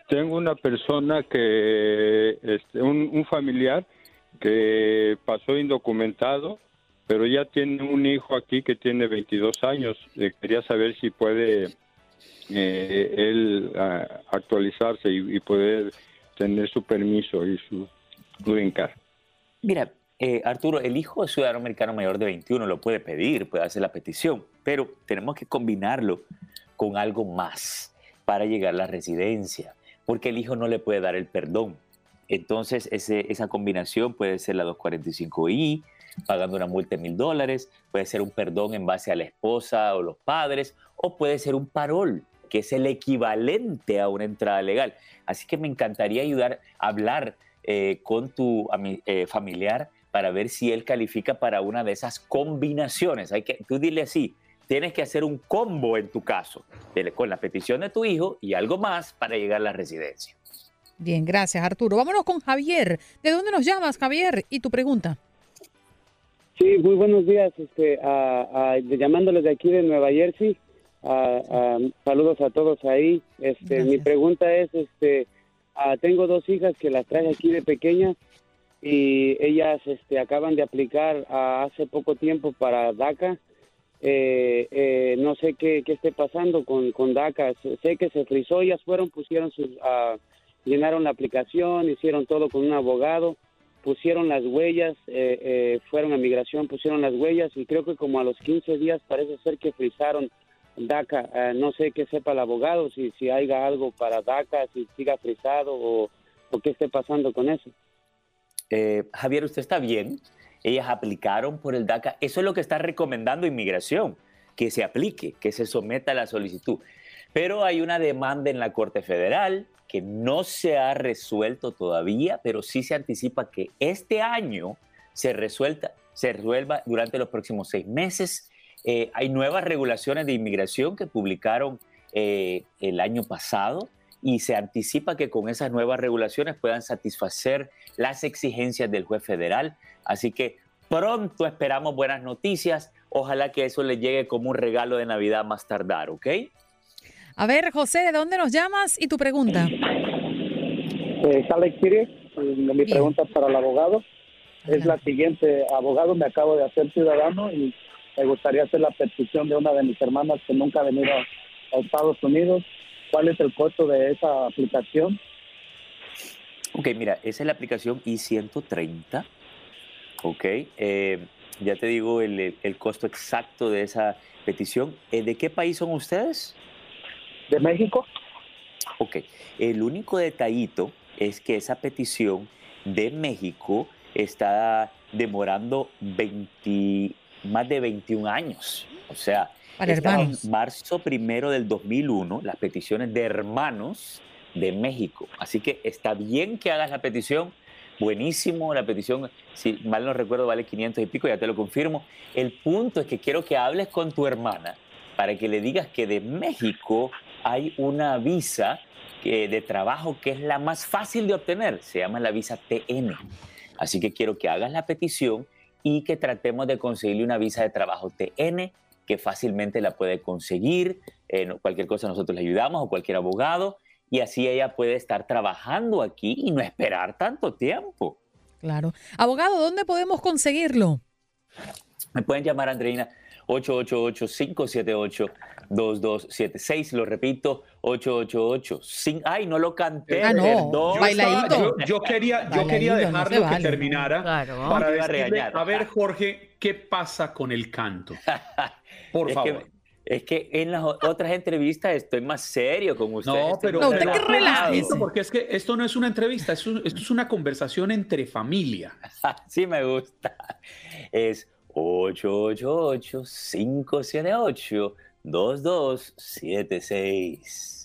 tengo una persona que, este, un, familiar que pasó indocumentado, pero ya tiene un hijo aquí que tiene 22 años. Eh, quería saber si puede eh, él ah, actualizarse y, y poder tener su permiso y su green card. Mira, eh, Arturo, el hijo de ciudadano americano mayor de 21 lo puede pedir, puede hacer la petición, pero tenemos que combinarlo con algo más para llegar a la residencia, porque el hijo no le puede dar el perdón. Entonces, ese- esa combinación puede ser la 245I, pagando una multa de mil dólares, puede ser un perdón en base a la esposa o los padres, o puede ser un parol, que es el equivalente a una entrada legal. Así que me encantaría ayudar a hablar eh, con tu eh, familiar para ver si él califica para una de esas combinaciones. Hay que, tú dile así, tienes que hacer un combo en tu caso, con la petición de tu hijo y algo más para llegar a la residencia. Bien, gracias, Arturo. Vámonos con Javier. ¿De dónde nos llamas, Javier? Y tu pregunta. Sí, muy buenos días. Este, a- a- llamándoles de aquí de Nueva Jersey. A- a- saludos a todos ahí. Este, mi pregunta es, este, ah, tengo dos hijas que las traje aquí de pequeñas y ellas, este, acaban de aplicar ah, hace poco tiempo para DACA. Eh, eh, no sé qué, qué esté pasando con, con DACA. Sé- que se frizó. Ellas fueron, pusieron sus, ah, llenaron la aplicación, hicieron todo con un abogado pusieron las huellas, eh, eh, fueron a migración, pusieron las huellas y creo que como a los 15 días parece ser que frizaron DACA. Eh, no sé qué sepa el abogado, si, si haya algo para DACA, si siga frisado o, o qué esté pasando con eso. Eh, Javier, usted está bien. Ellas aplicaron por el DACA. Eso es lo que está recomendando inmigración, que se aplique, que se someta a la solicitud. Pero hay una demanda en la Corte Federal que no se ha resuelto todavía, pero sí se anticipa que este año se, resuelta, se resuelva durante los próximos seis meses. Eh, hay nuevas regulaciones de inmigración que publicaron eh, el año pasado y se anticipa que con esas nuevas regulaciones puedan satisfacer las exigencias del juez federal. Así que pronto esperamos buenas noticias. Ojalá que eso les llegue como un regalo de Navidad más tardar, ¿ok? A ver, José, ¿de dónde nos llamas y tu pregunta? Eh, Alex Siri, eh, mi pregunta para el abogado es la siguiente. Abogado, me acabo de hacer ciudadano y me gustaría hacer la petición de una de mis hermanas que nunca ha venido a Estados Unidos. ¿Cuál es el costo de esa aplicación? Ok, mira, esa es la aplicación I-130. Ok, eh, ya te digo el, el- costo exacto de esa petición. Eh, ¿De qué país son ustedes? De México. Ok, el único detallito es que esa petición de México está demorando 20, más de 21 años. O sea, Para hermanos. en marzo primero del 2001, las peticiones de hermanos de México. Así que está bien que hagas la petición. Buenísimo, la petición, si mal no recuerdo, vale 500 y pico, ya te lo confirmo. El punto es que quiero que hables con tu hermana para que le digas que de México hay una visa que- de trabajo que es la más fácil de obtener, se llama la visa TN. Así que quiero que hagas la petición y que tratemos de conseguirle una visa de trabajo TN que fácilmente la puede conseguir. Eh, cualquier cosa nosotros le ayudamos o cualquier abogado y así ella puede estar trabajando aquí y no esperar tanto tiempo. Claro. Abogado, ¿dónde podemos conseguirlo? Me pueden llamar, Andreina, 888-578-2276. Lo repito, 888 cin- Ay, no lo canté, Ah, no, perdón. Yo, estaba- yo- yo quería, yo quería no dejarlo que vale. terminara Claro. para decirle, regañar. a ver, Jorge, ¿qué pasa con el canto? Por Es que- favor. es que en las otras entrevistas estoy más serio con ustedes. No, pero, relajado. relajito, porque es que esto no es una entrevista, esto, esto es una conversación entre familia. Sí me gusta. Es 888-578-2276.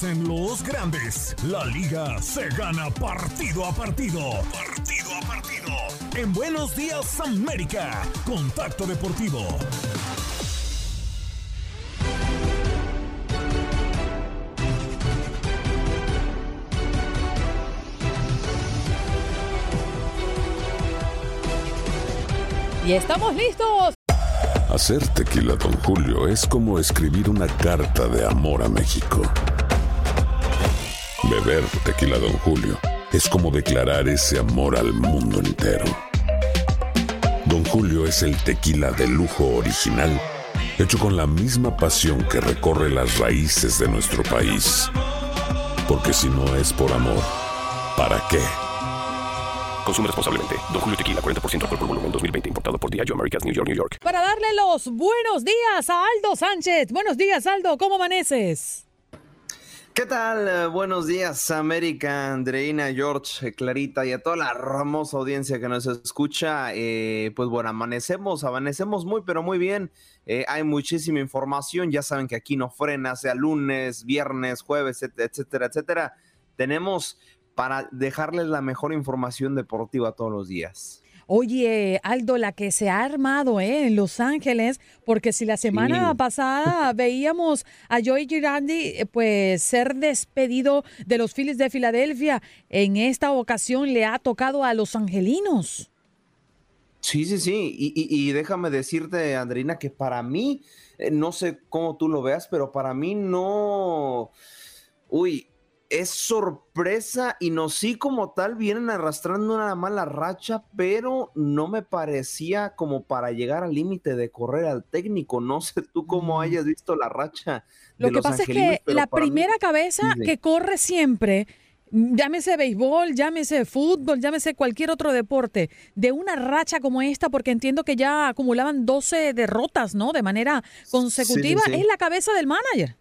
Dicen los grandes, la liga se gana partido a partido. Partido a partido. En Buenos Días América, Contacto Deportivo. Y estamos listos Hacer tequila, don Julio, es como escribir una carta de amor a México. Beber tequila, don Julio, es como declarar ese amor al mundo entero. Don Julio es el tequila de lujo original, hecho con la misma pasión que recorre las raíces de nuestro país. Porque si no es por amor, ¿para qué? Consume responsablemente. Don Julio Tequila, 40% alcohol por volumen, 2020. Importado por Diageo Americas, New York, New York. Para darle los buenos días a Aldo Sánchez. Buenos días, Aldo. ¿Cómo amaneces? ¿Qué tal? Eh, buenos días, América, Andreina, George, eh, Clarita y a toda la hermosa audiencia que nos escucha. Eh, pues bueno, amanecemos, amanecemos muy, pero muy bien. hay muchísima información. Ya saben que aquí no frena, sea lunes, viernes, jueves, etcétera, etcétera. Tenemos para dejarles la mejor información deportiva todos los días. Oye, Aldo, la que se ha armado ¿eh? en Los Ángeles, porque si la semana pasada veíamos a Joey Girardi eh, pues ser despedido de los Phillies de Filadelfia, en esta ocasión le ha tocado a los angelinos. Sí, sí, sí. Y, déjame decirte, Andrina, que para mí, eh, no sé cómo tú lo veas, pero para mí no. Uy, es sorpresa y no sí como tal vienen arrastrando una mala racha, pero no me parecía como para llegar al límite de correr al técnico. No sé tú cómo mm. hayas visto la racha. Lo que pasa es que la primera cabeza que corre siempre, llámese béisbol, llámese fútbol, llámese cualquier otro deporte, de una racha como esta, porque entiendo que ya acumulaban 12 derrotas, ¿no? De manera consecutiva, es la cabeza del manager.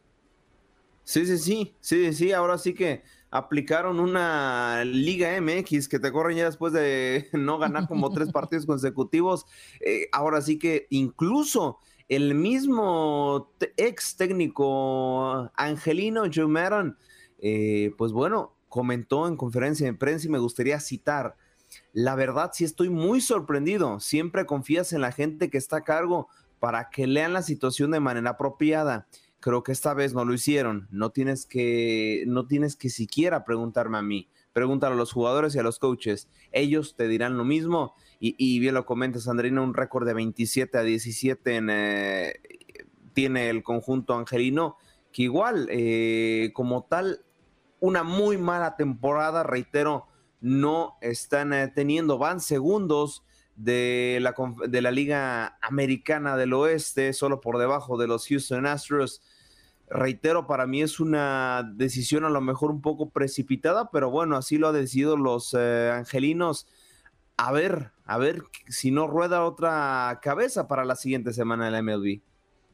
Sí, sí, sí, sí, sí, ahora sí que aplicaron una Liga MX que te corren ya después de no ganar como tres partidos consecutivos. Eh, ahora sí que incluso el mismo ex técnico angelino Joe Maron, eh, pues bueno, comentó en conferencia de prensa y me gustaría citar. La verdad, sí estoy muy sorprendido. Siempre confías en la gente que está a cargo para que lean la situación de manera apropiada Creo que esta vez no lo hicieron. No tienes que, no tienes que siquiera preguntarme a mí. Pregúntale a los jugadores y a los coaches. Ellos te dirán lo mismo. Y, bien lo comentas, Andrina, un récord de 27 a 17 en, eh, tiene el conjunto angelino, que igual, eh, como tal, una muy mala temporada, reitero, no están eh, teniendo, van segundos de la, de la Liga Americana del Oeste, solo por debajo de los Houston Astros. Reitero, para mí es una decisión a lo mejor un poco precipitada, pero bueno, así lo han decidido los eh, angelinos. A ver, a ver si no rueda otra cabeza para la siguiente semana de la MLB.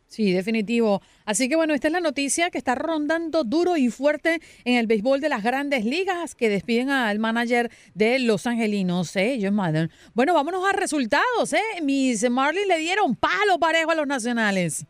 Sí, definitivo. Así que bueno, esta es la noticia que está rondando duro y fuerte en el béisbol de las grandes ligas que despiden al manager de Los Angelinos, ¿eh? John. Bueno, vámonos a resultados, ¿eh? Mis Marlins le dieron palo parejo a los nacionales.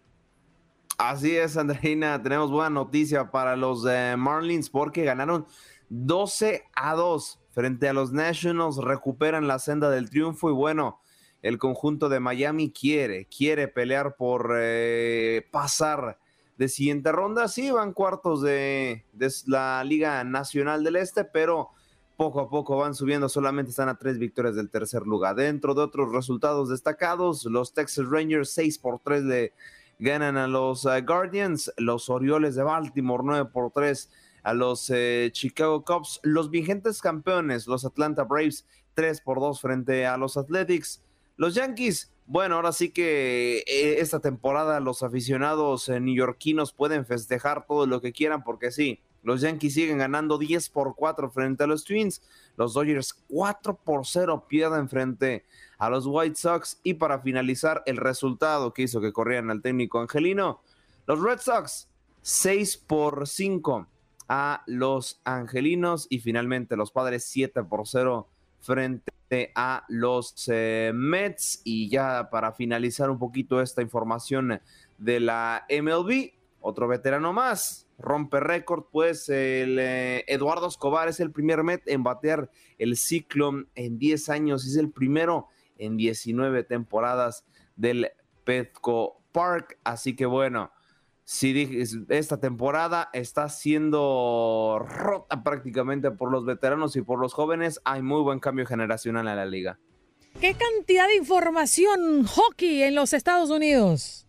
Así es, Andreina. Tenemos buena noticia para los eh, Marlins porque ganaron 12 a 2 frente a los Nationals. Recuperan la senda del triunfo y bueno, el conjunto de Miami quiere, quiere pelear por eh, pasar de siguiente ronda. Sí, van cuartos de, la Liga Nacional del Este, pero poco a poco van subiendo, solamente están a tres victorias del tercer lugar. Dentro de otros resultados destacados, los Texas Rangers 6 por 3 le ganan a los eh, Guardians, los Orioles de Baltimore 9 por 3 a los eh, Chicago Cubs, los vigentes campeones, los Atlanta Braves 3 por 2 frente a los Athletics, los Yankees, bueno, ahora sí que eh, esta temporada los aficionados eh, neoyorquinos pueden festejar todo lo que quieran porque sí, Los Yankees siguen ganando 10 por 4 frente a los Twins. Los Dodgers 4 por 0 pierden frente a los White Sox. Y para finalizar, el resultado que hizo que corrieran al técnico angelino, los Red Sox 6 por 5 a los angelinos. Y finalmente los padres 7 por 0 frente a los eh, Mets. Y ya para finalizar un poquito esta información de la MLB, otro veterano más, rompe récord, pues el eh, Eduardo Escobar es el primer Met en batear el ciclo en 10 años, es el primero en 19 temporadas del Petco Park, así que bueno, si esta temporada está siendo rota prácticamente por los veteranos y por los jóvenes, hay muy buen cambio generacional en la liga. ¿Qué cantidad de información hockey en los Estados Unidos?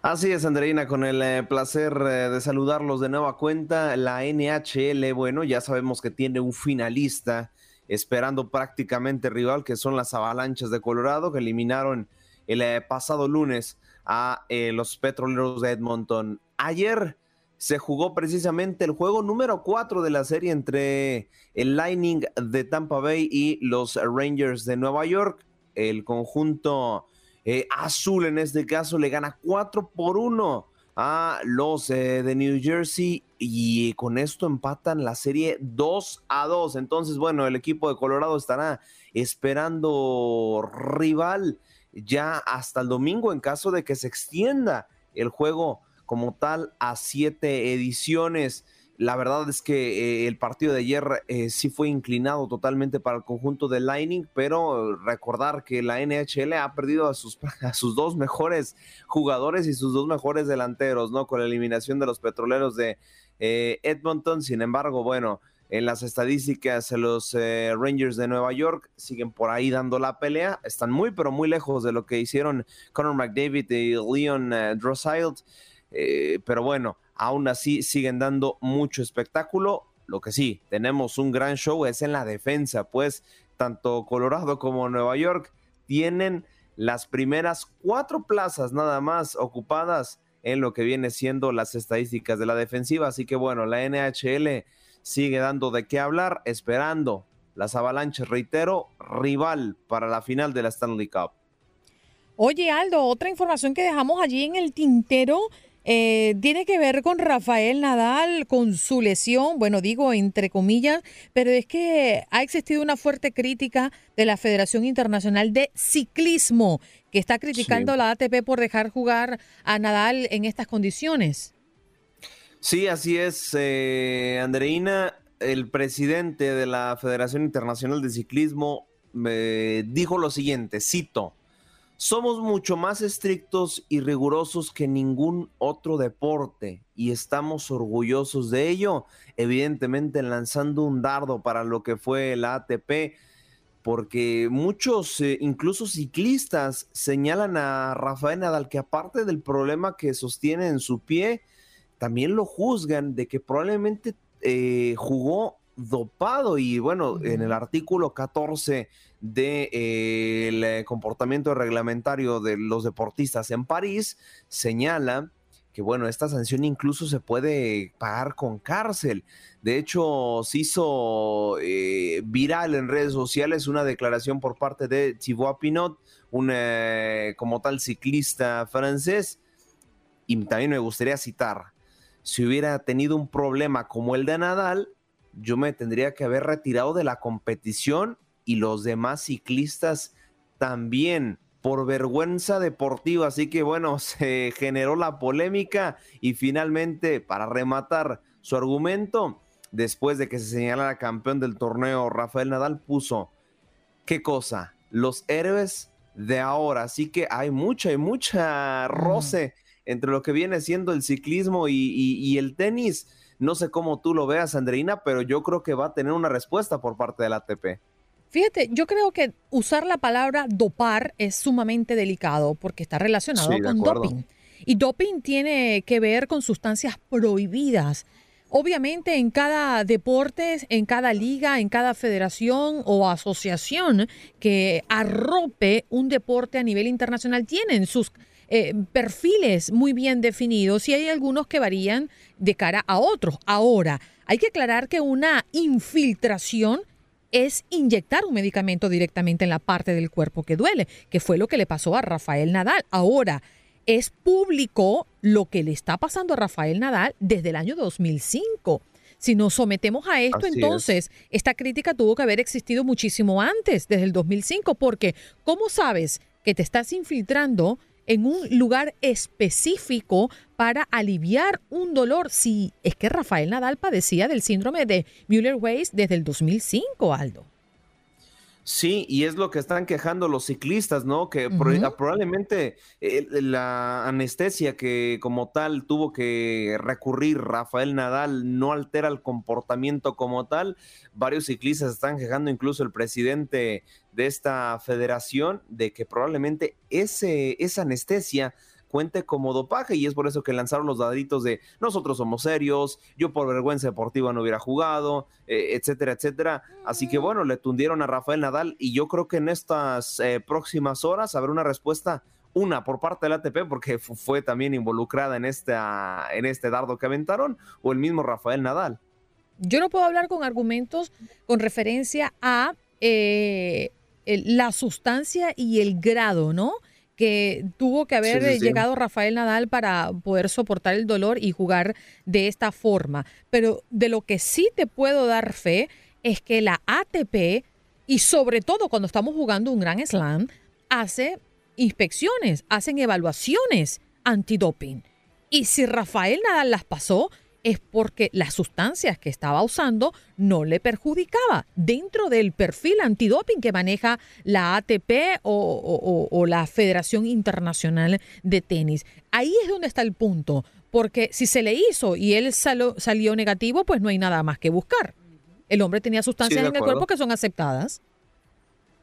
Así es, Andreina, con el eh, placer eh, de saludarlos de nueva cuenta. La NHL, bueno, ya sabemos que tiene un finalista esperando prácticamente rival, que son las Avalanchas de Colorado, que eliminaron el eh, pasado lunes a eh, los Petroleros de Edmonton. Ayer se jugó precisamente el juego número 4 de la serie entre el Lightning de Tampa Bay y los Rangers de Nueva York. El conjunto eh, azul en este caso le gana 4 por 1 a los eh, de New Jersey y con esto empatan la serie 2 a 2. Entonces, bueno, el equipo de Colorado estará esperando rival ya hasta el domingo en caso de que se extienda el juego como tal a siete ediciones. La verdad es que eh, el partido de ayer eh, sí fue inclinado totalmente para el conjunto de Lightning, pero recordar que la NHL ha perdido a sus, a sus dos mejores jugadores y sus dos mejores delanteros, ¿no? Con la eliminación de los petroleros de eh, Edmonton. Sin embargo, bueno, en las estadísticas, los eh, Rangers de Nueva York siguen por ahí dando la pelea. Están muy, pero muy lejos de lo que hicieron Conor McDavid y Leon uh, pero bueno, aún así siguen dando mucho espectáculo. Lo que sí, tenemos un gran show es en la defensa, pues tanto Colorado como Nueva York tienen las primeras cuatro plazas nada más ocupadas en lo que viene siendo las estadísticas de la defensiva. Así que bueno, la NHL sigue dando de qué hablar, esperando las avalanches, reitero, rival para la final de la Stanley Cup. Oye, Aldo, otra información que dejamos allí en el tintero eh, tiene que ver con Rafael Nadal, con su lesión, bueno, digo entre comillas, pero es que ha existido una fuerte crítica de la Federación Internacional de Ciclismo, que está criticando a la ATP por dejar jugar a Nadal en estas condiciones. Sí, así es, eh, Andreina. El presidente de la Federación Internacional de Ciclismo me dijo lo siguiente, cito, somos mucho más estrictos y rigurosos que ningún otro deporte y estamos orgullosos de ello, evidentemente lanzando un dardo para lo que fue la ATP, porque muchos, eh, incluso ciclistas, señalan a Rafael Nadal que aparte del problema que sostiene en su pie, también lo juzgan de que probablemente eh, jugó dopado y bueno, en el artículo 14 del de, eh, comportamiento reglamentario de los deportistas en París señala que bueno, esta sanción incluso se puede pagar con cárcel. De hecho, se hizo eh, viral en redes sociales una declaración por parte de Thibaut Pinot, un como tal ciclista francés, y también me gustaría citar, si hubiera tenido un problema como el de Nadal, yo me tendría que haber retirado de la competición y los demás ciclistas también por vergüenza deportiva. Así que bueno, se generó la polémica y finalmente, para rematar su argumento, después de que se señalara campeón del torneo, Rafael Nadal puso, ¿qué cosa? Los héroes de ahora. Así que hay mucha y mucha roce entre lo que viene siendo el ciclismo y, el tenis. No sé cómo tú lo veas, Andreina, pero yo creo que va a tener una respuesta por parte de la ATP. Fíjate, yo creo que usar la palabra dopar es sumamente delicado porque está relacionado con doping. Y doping tiene que ver con sustancias prohibidas. Obviamente en cada deporte, en cada liga, en cada federación o asociación que arrope un deporte a nivel internacional tienen sus eh, perfiles muy bien definidos y hay algunos que varían de cara a otros. Ahora, hay que aclarar que una infiltración es inyectar un medicamento directamente en la parte del cuerpo que duele, que fue lo que le pasó a Rafael Nadal. Ahora, es público lo que le está pasando a Rafael Nadal desde el año 2005. Si nos sometemos a esto, entonces esta crítica tuvo que haber existido muchísimo antes, desde el 2005, porque ¿cómo sabes que te estás infiltrando en un lugar específico para aliviar un dolor si es que Rafael Nadal padecía del síndrome de Müller-Weiss desde el 2005, Aldo? Sí, y es lo que están quejando los ciclistas, ¿no? Que probablemente eh, la anestesia que como tal tuvo que recurrir Rafael Nadal no altera el comportamiento como tal. Varios ciclistas están quejando, incluso el presidente de esta federación, de que probablemente ese, esa anestesia cuente como dopaje y es por eso que lanzaron los daditos de nosotros somos serios, yo por vergüenza deportiva no hubiera jugado, eh, etcétera, etcétera. Así que bueno, le tundieron a Rafael Nadal y yo creo que en estas eh, próximas horas habrá una respuesta una por parte del ATP porque fue también involucrada en, esta, en este dardo que aventaron, o el mismo Rafael Nadal. Yo no puedo hablar con argumentos con referencia a eh, la sustancia y el grado, ¿no? Que tuvo que haber llegado Rafael Nadal para poder soportar el dolor y jugar de esta forma. Pero de lo que sí te puedo dar fe es que la ATP, y sobre todo cuando estamos jugando un gran slam, hace inspecciones, hacen evaluaciones antidoping. Y si Rafael Nadal las pasó, es porque las sustancias que estaba usando no le perjudicaba dentro del perfil antidoping que maneja la ATP o, la Federación Internacional de Tenis. Ahí es donde está el punto, porque si se le hizo y él salió negativo, pues no hay nada más que buscar. El hombre tenía sustancias en el cuerpo que son aceptadas.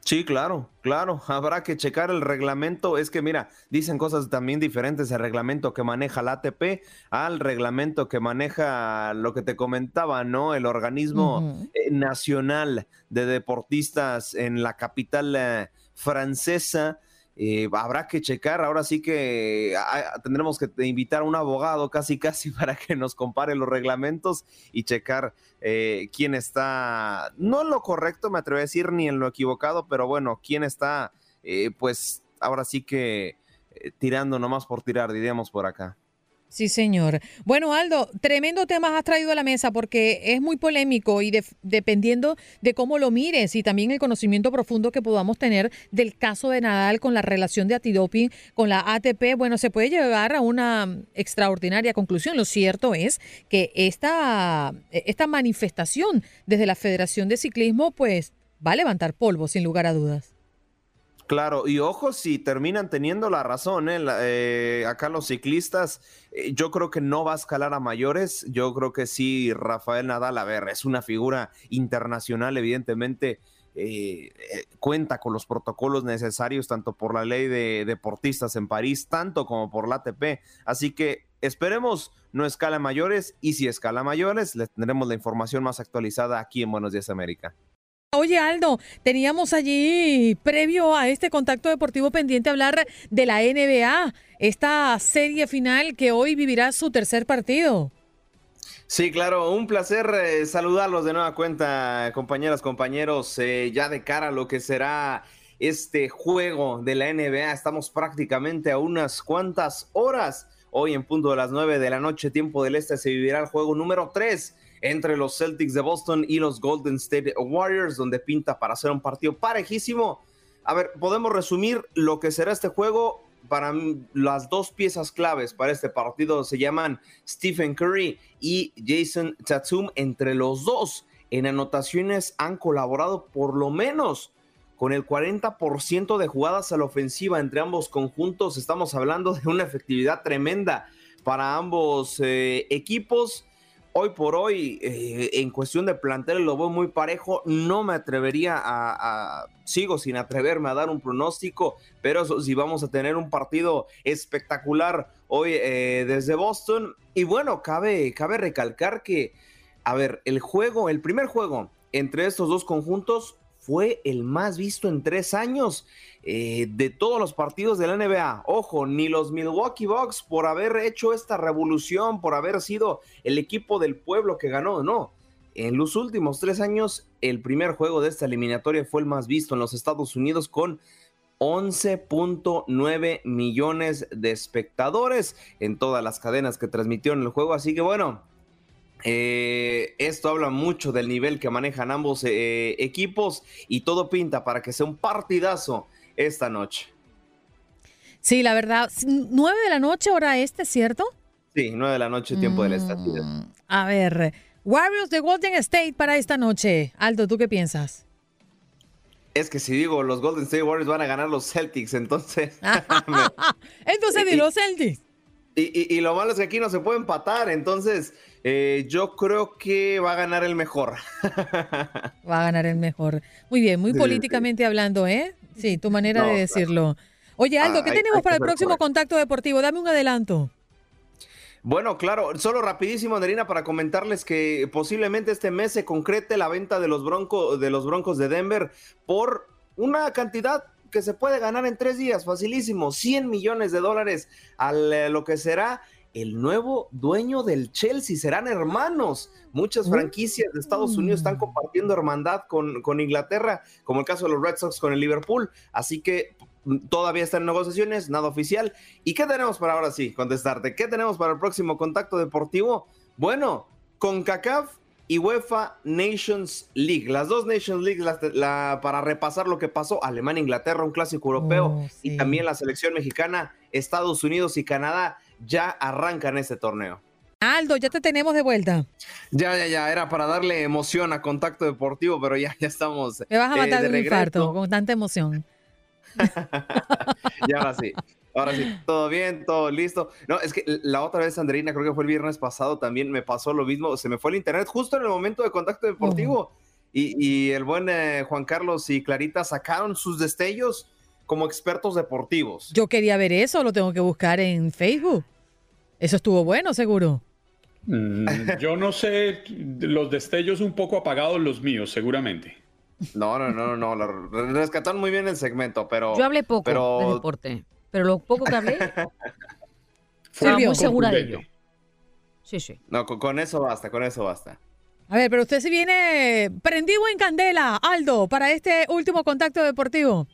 Sí, claro, claro. Habrá que checar el reglamento. Es que, mira, dicen cosas también diferentes el reglamento que maneja la ATP al reglamento que maneja lo que te comentaba, ¿no? El organismo eh, nacional de deportistas en la capital eh, francesa. Eh, habrá que checar, ahora sí que ah, tendremos que invitar a un abogado casi casi para que nos compare los reglamentos y checar eh, quién está, no en lo correcto, me atrevo a decir, ni en lo equivocado, pero bueno, quién está, eh, pues ahora sí que tirando nomás por tirar, diríamos por acá. Sí, señor. Bueno, Aldo, tremendo tema has traído a la mesa porque es muy polémico y dependiendo de cómo lo mires y también el conocimiento profundo que podamos tener del caso de Nadal con la relación de antidoping con la ATP, bueno, se puede llegar a una extraordinaria conclusión. Lo cierto es que esta, esta manifestación desde la Federación de Ciclismo, pues, va a levantar polvo, sin lugar a dudas. Claro, y ojo si terminan teniendo la razón, ¿eh? eh acá los ciclistas, eh, yo creo que no va a escalar a mayores, yo creo que sí, Rafael Nadal, a ver, es una figura internacional, evidentemente, eh, cuenta con los protocolos necesarios tanto por la ley de deportistas en París, tanto como por la ATP, así que esperemos no escala mayores y si escala mayores, les tendremos la información más actualizada aquí en Buenos Días América. Oye, Aldo, teníamos allí, previo a este contacto deportivo pendiente, hablar de la NBA, esta serie final que hoy vivirá su tercer partido. Sí, claro, un placer eh, saludarlos de nueva cuenta, compañeras, compañeros, eh, ya de cara a lo que será este juego de la NBA. Estamos prácticamente a unas cuantas horas. Hoy en punto de las nueve de la noche, tiempo del este, se vivirá el juego número tres entre los Celtics de Boston y los Golden State Warriors, donde pinta para hacer un partido parejísimo. A ver, podemos resumir lo que será este juego. Para las dos piezas claves para este partido se llaman Stephen Curry y Jason Tatum. Entre los dos en anotaciones han colaborado por lo menos con el 40% de jugadas a la ofensiva entre ambos conjuntos. Estamos hablando de una efectividad tremenda para ambos eh, equipos hoy por hoy, eh, en cuestión de plantel, lo veo muy parejo. No me atrevería a, sigo sin atreverme a dar un pronóstico, pero si vamos a tener un partido espectacular hoy eh, desde Boston. Y bueno, cabe, cabe recalcar que, a ver, el juego, el primer juego entre estos dos conjuntos fue el más visto en tres años eh, de todos los partidos de la NBA. Ojo, ni los Milwaukee Bucks por haber hecho esta revolución, por haber sido el equipo del pueblo que ganó, no. En los últimos tres años, el primer juego de esta eliminatoria fue el más visto en los Estados Unidos con 11.9 millones de espectadores en todas las cadenas que transmitieron el juego. Así que bueno, eh, esto habla mucho del nivel que manejan ambos eh, equipos y todo pinta para que sea un partidazo esta noche. Sí, la verdad, 9 de la noche hora este, ¿cierto? Sí, 9 de la noche, tiempo del estadio. Mm, a ver, Warriors de Golden State para esta noche. Aldo, ¿tú qué piensas? Es que si digo los Golden State Warriors van a ganar los Celtics, entonces. entonces di los Celtics. Y, lo malo es que aquí no se puede empatar, entonces eh, yo creo que va a ganar el mejor. va a ganar el mejor. Muy bien, muy políticamente hablando, ¿eh? Sí, tu manera de decirlo. Oye, Aldo, ah, ¿qué tenemos para el próximo contacto deportivo? Dame un adelanto. Bueno, claro, solo rapidísimo, Anderina, para comentarles que posiblemente este mes se concrete la venta de los, bronco, de los Broncos de Denver por una cantidad que se puede ganar en tres días, facilísimo, 100 millones de dólares a eh, lo que será el nuevo dueño del Chelsea. Serán hermanos. Muchas franquicias de Estados Unidos están compartiendo hermandad con, con Inglaterra, como el caso de los Red Sox con el Liverpool. Así que mm, todavía están en negociaciones, nada oficial. ¿Y qué tenemos para ahora sí? Contestarte. ¿Qué tenemos para el próximo contacto deportivo? Bueno, con CACAF y UEFA Nations League. Las dos Nations League para repasar lo que pasó, Alemania, Inglaterra, un clásico europeo oh, y también la selección mexicana, Estados Unidos y Canadá ya arrancan este torneo. Aldo, ya te tenemos de vuelta. Ya, ya, ya, era para darle emoción a Contacto Deportivo, pero ya, ya estamos. Me vas a matar de un infarto con tanta emoción. y ahora sí. Ahora sí, todo bien, todo listo. No, es que la otra vez, Andreina, creo que fue el viernes pasado, también me pasó lo mismo. Se me fue el internet justo en el momento de contacto deportivo. y, el buen eh, Juan Carlos y Clarita sacaron sus destellos como expertos deportivos. Yo quería ver eso, lo tengo que buscar en Facebook. Eso estuvo bueno, seguro. Mm, yo no sé, los destellos un poco apagados los míos, seguramente. No, no, no, no, no. rescataron muy bien el segmento, pero. Yo hablé poco de deporte pero lo poco que hablé, estoy muy segura de ello. Sí, sí. No, con, eso basta, con eso basta. A ver, pero usted se viene prendido en candela, Aldo, para este último contacto deportivo.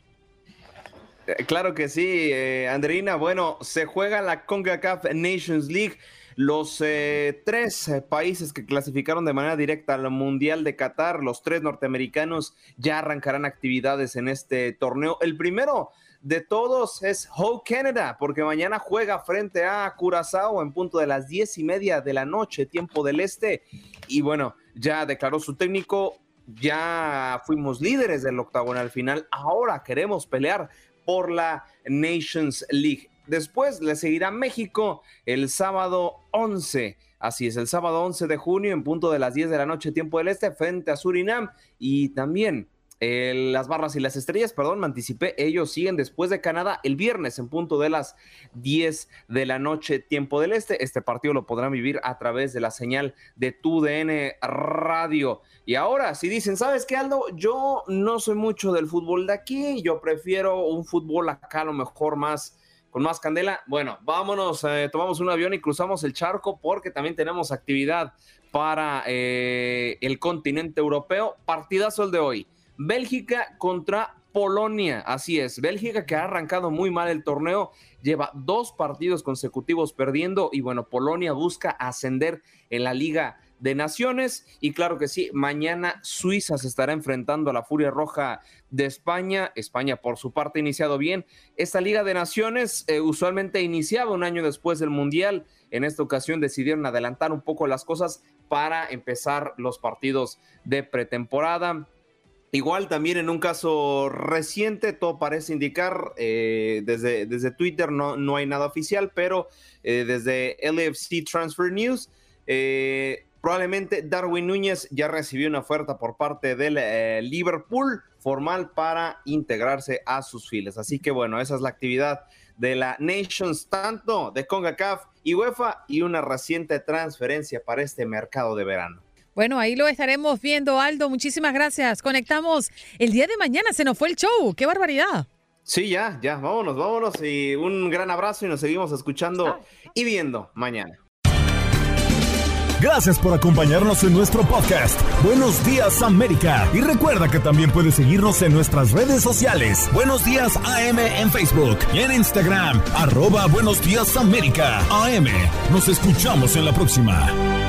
Eh, claro que sí, eh, Andreina. Bueno, se juega la CONCACAF Nations League. Los eh, tres países que clasificaron de manera directa al Mundial de Qatar, los tres norteamericanos, ya arrancarán actividades en este torneo. El primero de todos es Hope Canada, porque mañana juega frente a Curazao en punto de las diez y media de la noche, tiempo del este. Y bueno, ya declaró su técnico, ya fuimos líderes del octagonal final, ahora queremos pelear por la Nations League. Después le seguirá México el sábado 11. Así es, el sábado 11 de junio en punto de las 10 de la noche, tiempo del este, frente a Surinam. Y también las barras y las estrellas, perdón, me anticipé, ellos siguen después de Canadá el viernes en punto de las 10 de la noche, tiempo del este. Este partido lo podrán vivir a través de la señal de TUDN Radio. Y ahora, si dicen, ¿sabes qué, Aldo? Yo no soy mucho del fútbol de aquí, yo prefiero un fútbol acá a lo mejor más con más candela. Bueno, vámonos, eh, tomamos un avión y cruzamos el charco porque también tenemos actividad para eh, el continente europeo. Partidazo el de hoy. Bélgica contra Polonia, así es, Bélgica que ha arrancado muy mal el torneo, lleva dos partidos consecutivos perdiendo y bueno, Polonia busca ascender en la Liga de Naciones y claro que sí, mañana Suiza se estará enfrentando a la Furia Roja de España, España por su parte ha iniciado bien, esta Liga de Naciones eh, usualmente iniciaba un año después del Mundial, en esta ocasión decidieron adelantar un poco las cosas para empezar los partidos de pretemporada Igual también en un caso reciente, todo parece indicar, eh, desde, desde Twitter no, no hay nada oficial, pero eh, desde LFC Transfer News, eh, probablemente Darwin Núñez ya recibió una oferta por parte del Liverpool formal para integrarse a sus filas. Así que bueno, esa es la actividad de la Nations, tanto de CONCACAF y UEFA, y una reciente transferencia para este mercado de verano. Bueno, ahí lo estaremos viendo, Aldo. Muchísimas gracias. Conectamos el día de mañana. Se nos fue el show. ¡Qué barbaridad! Sí, ya, ya. Vámonos, vámonos. Y un gran abrazo y nos seguimos escuchando y viendo mañana. Gracias por acompañarnos en nuestro podcast. Buenos días América. Y recuerda que también puedes seguirnos en nuestras redes sociales. Buenos días AM en Facebook y en Instagram. Arroba Buenos días América. AM. Nos escuchamos en la próxima.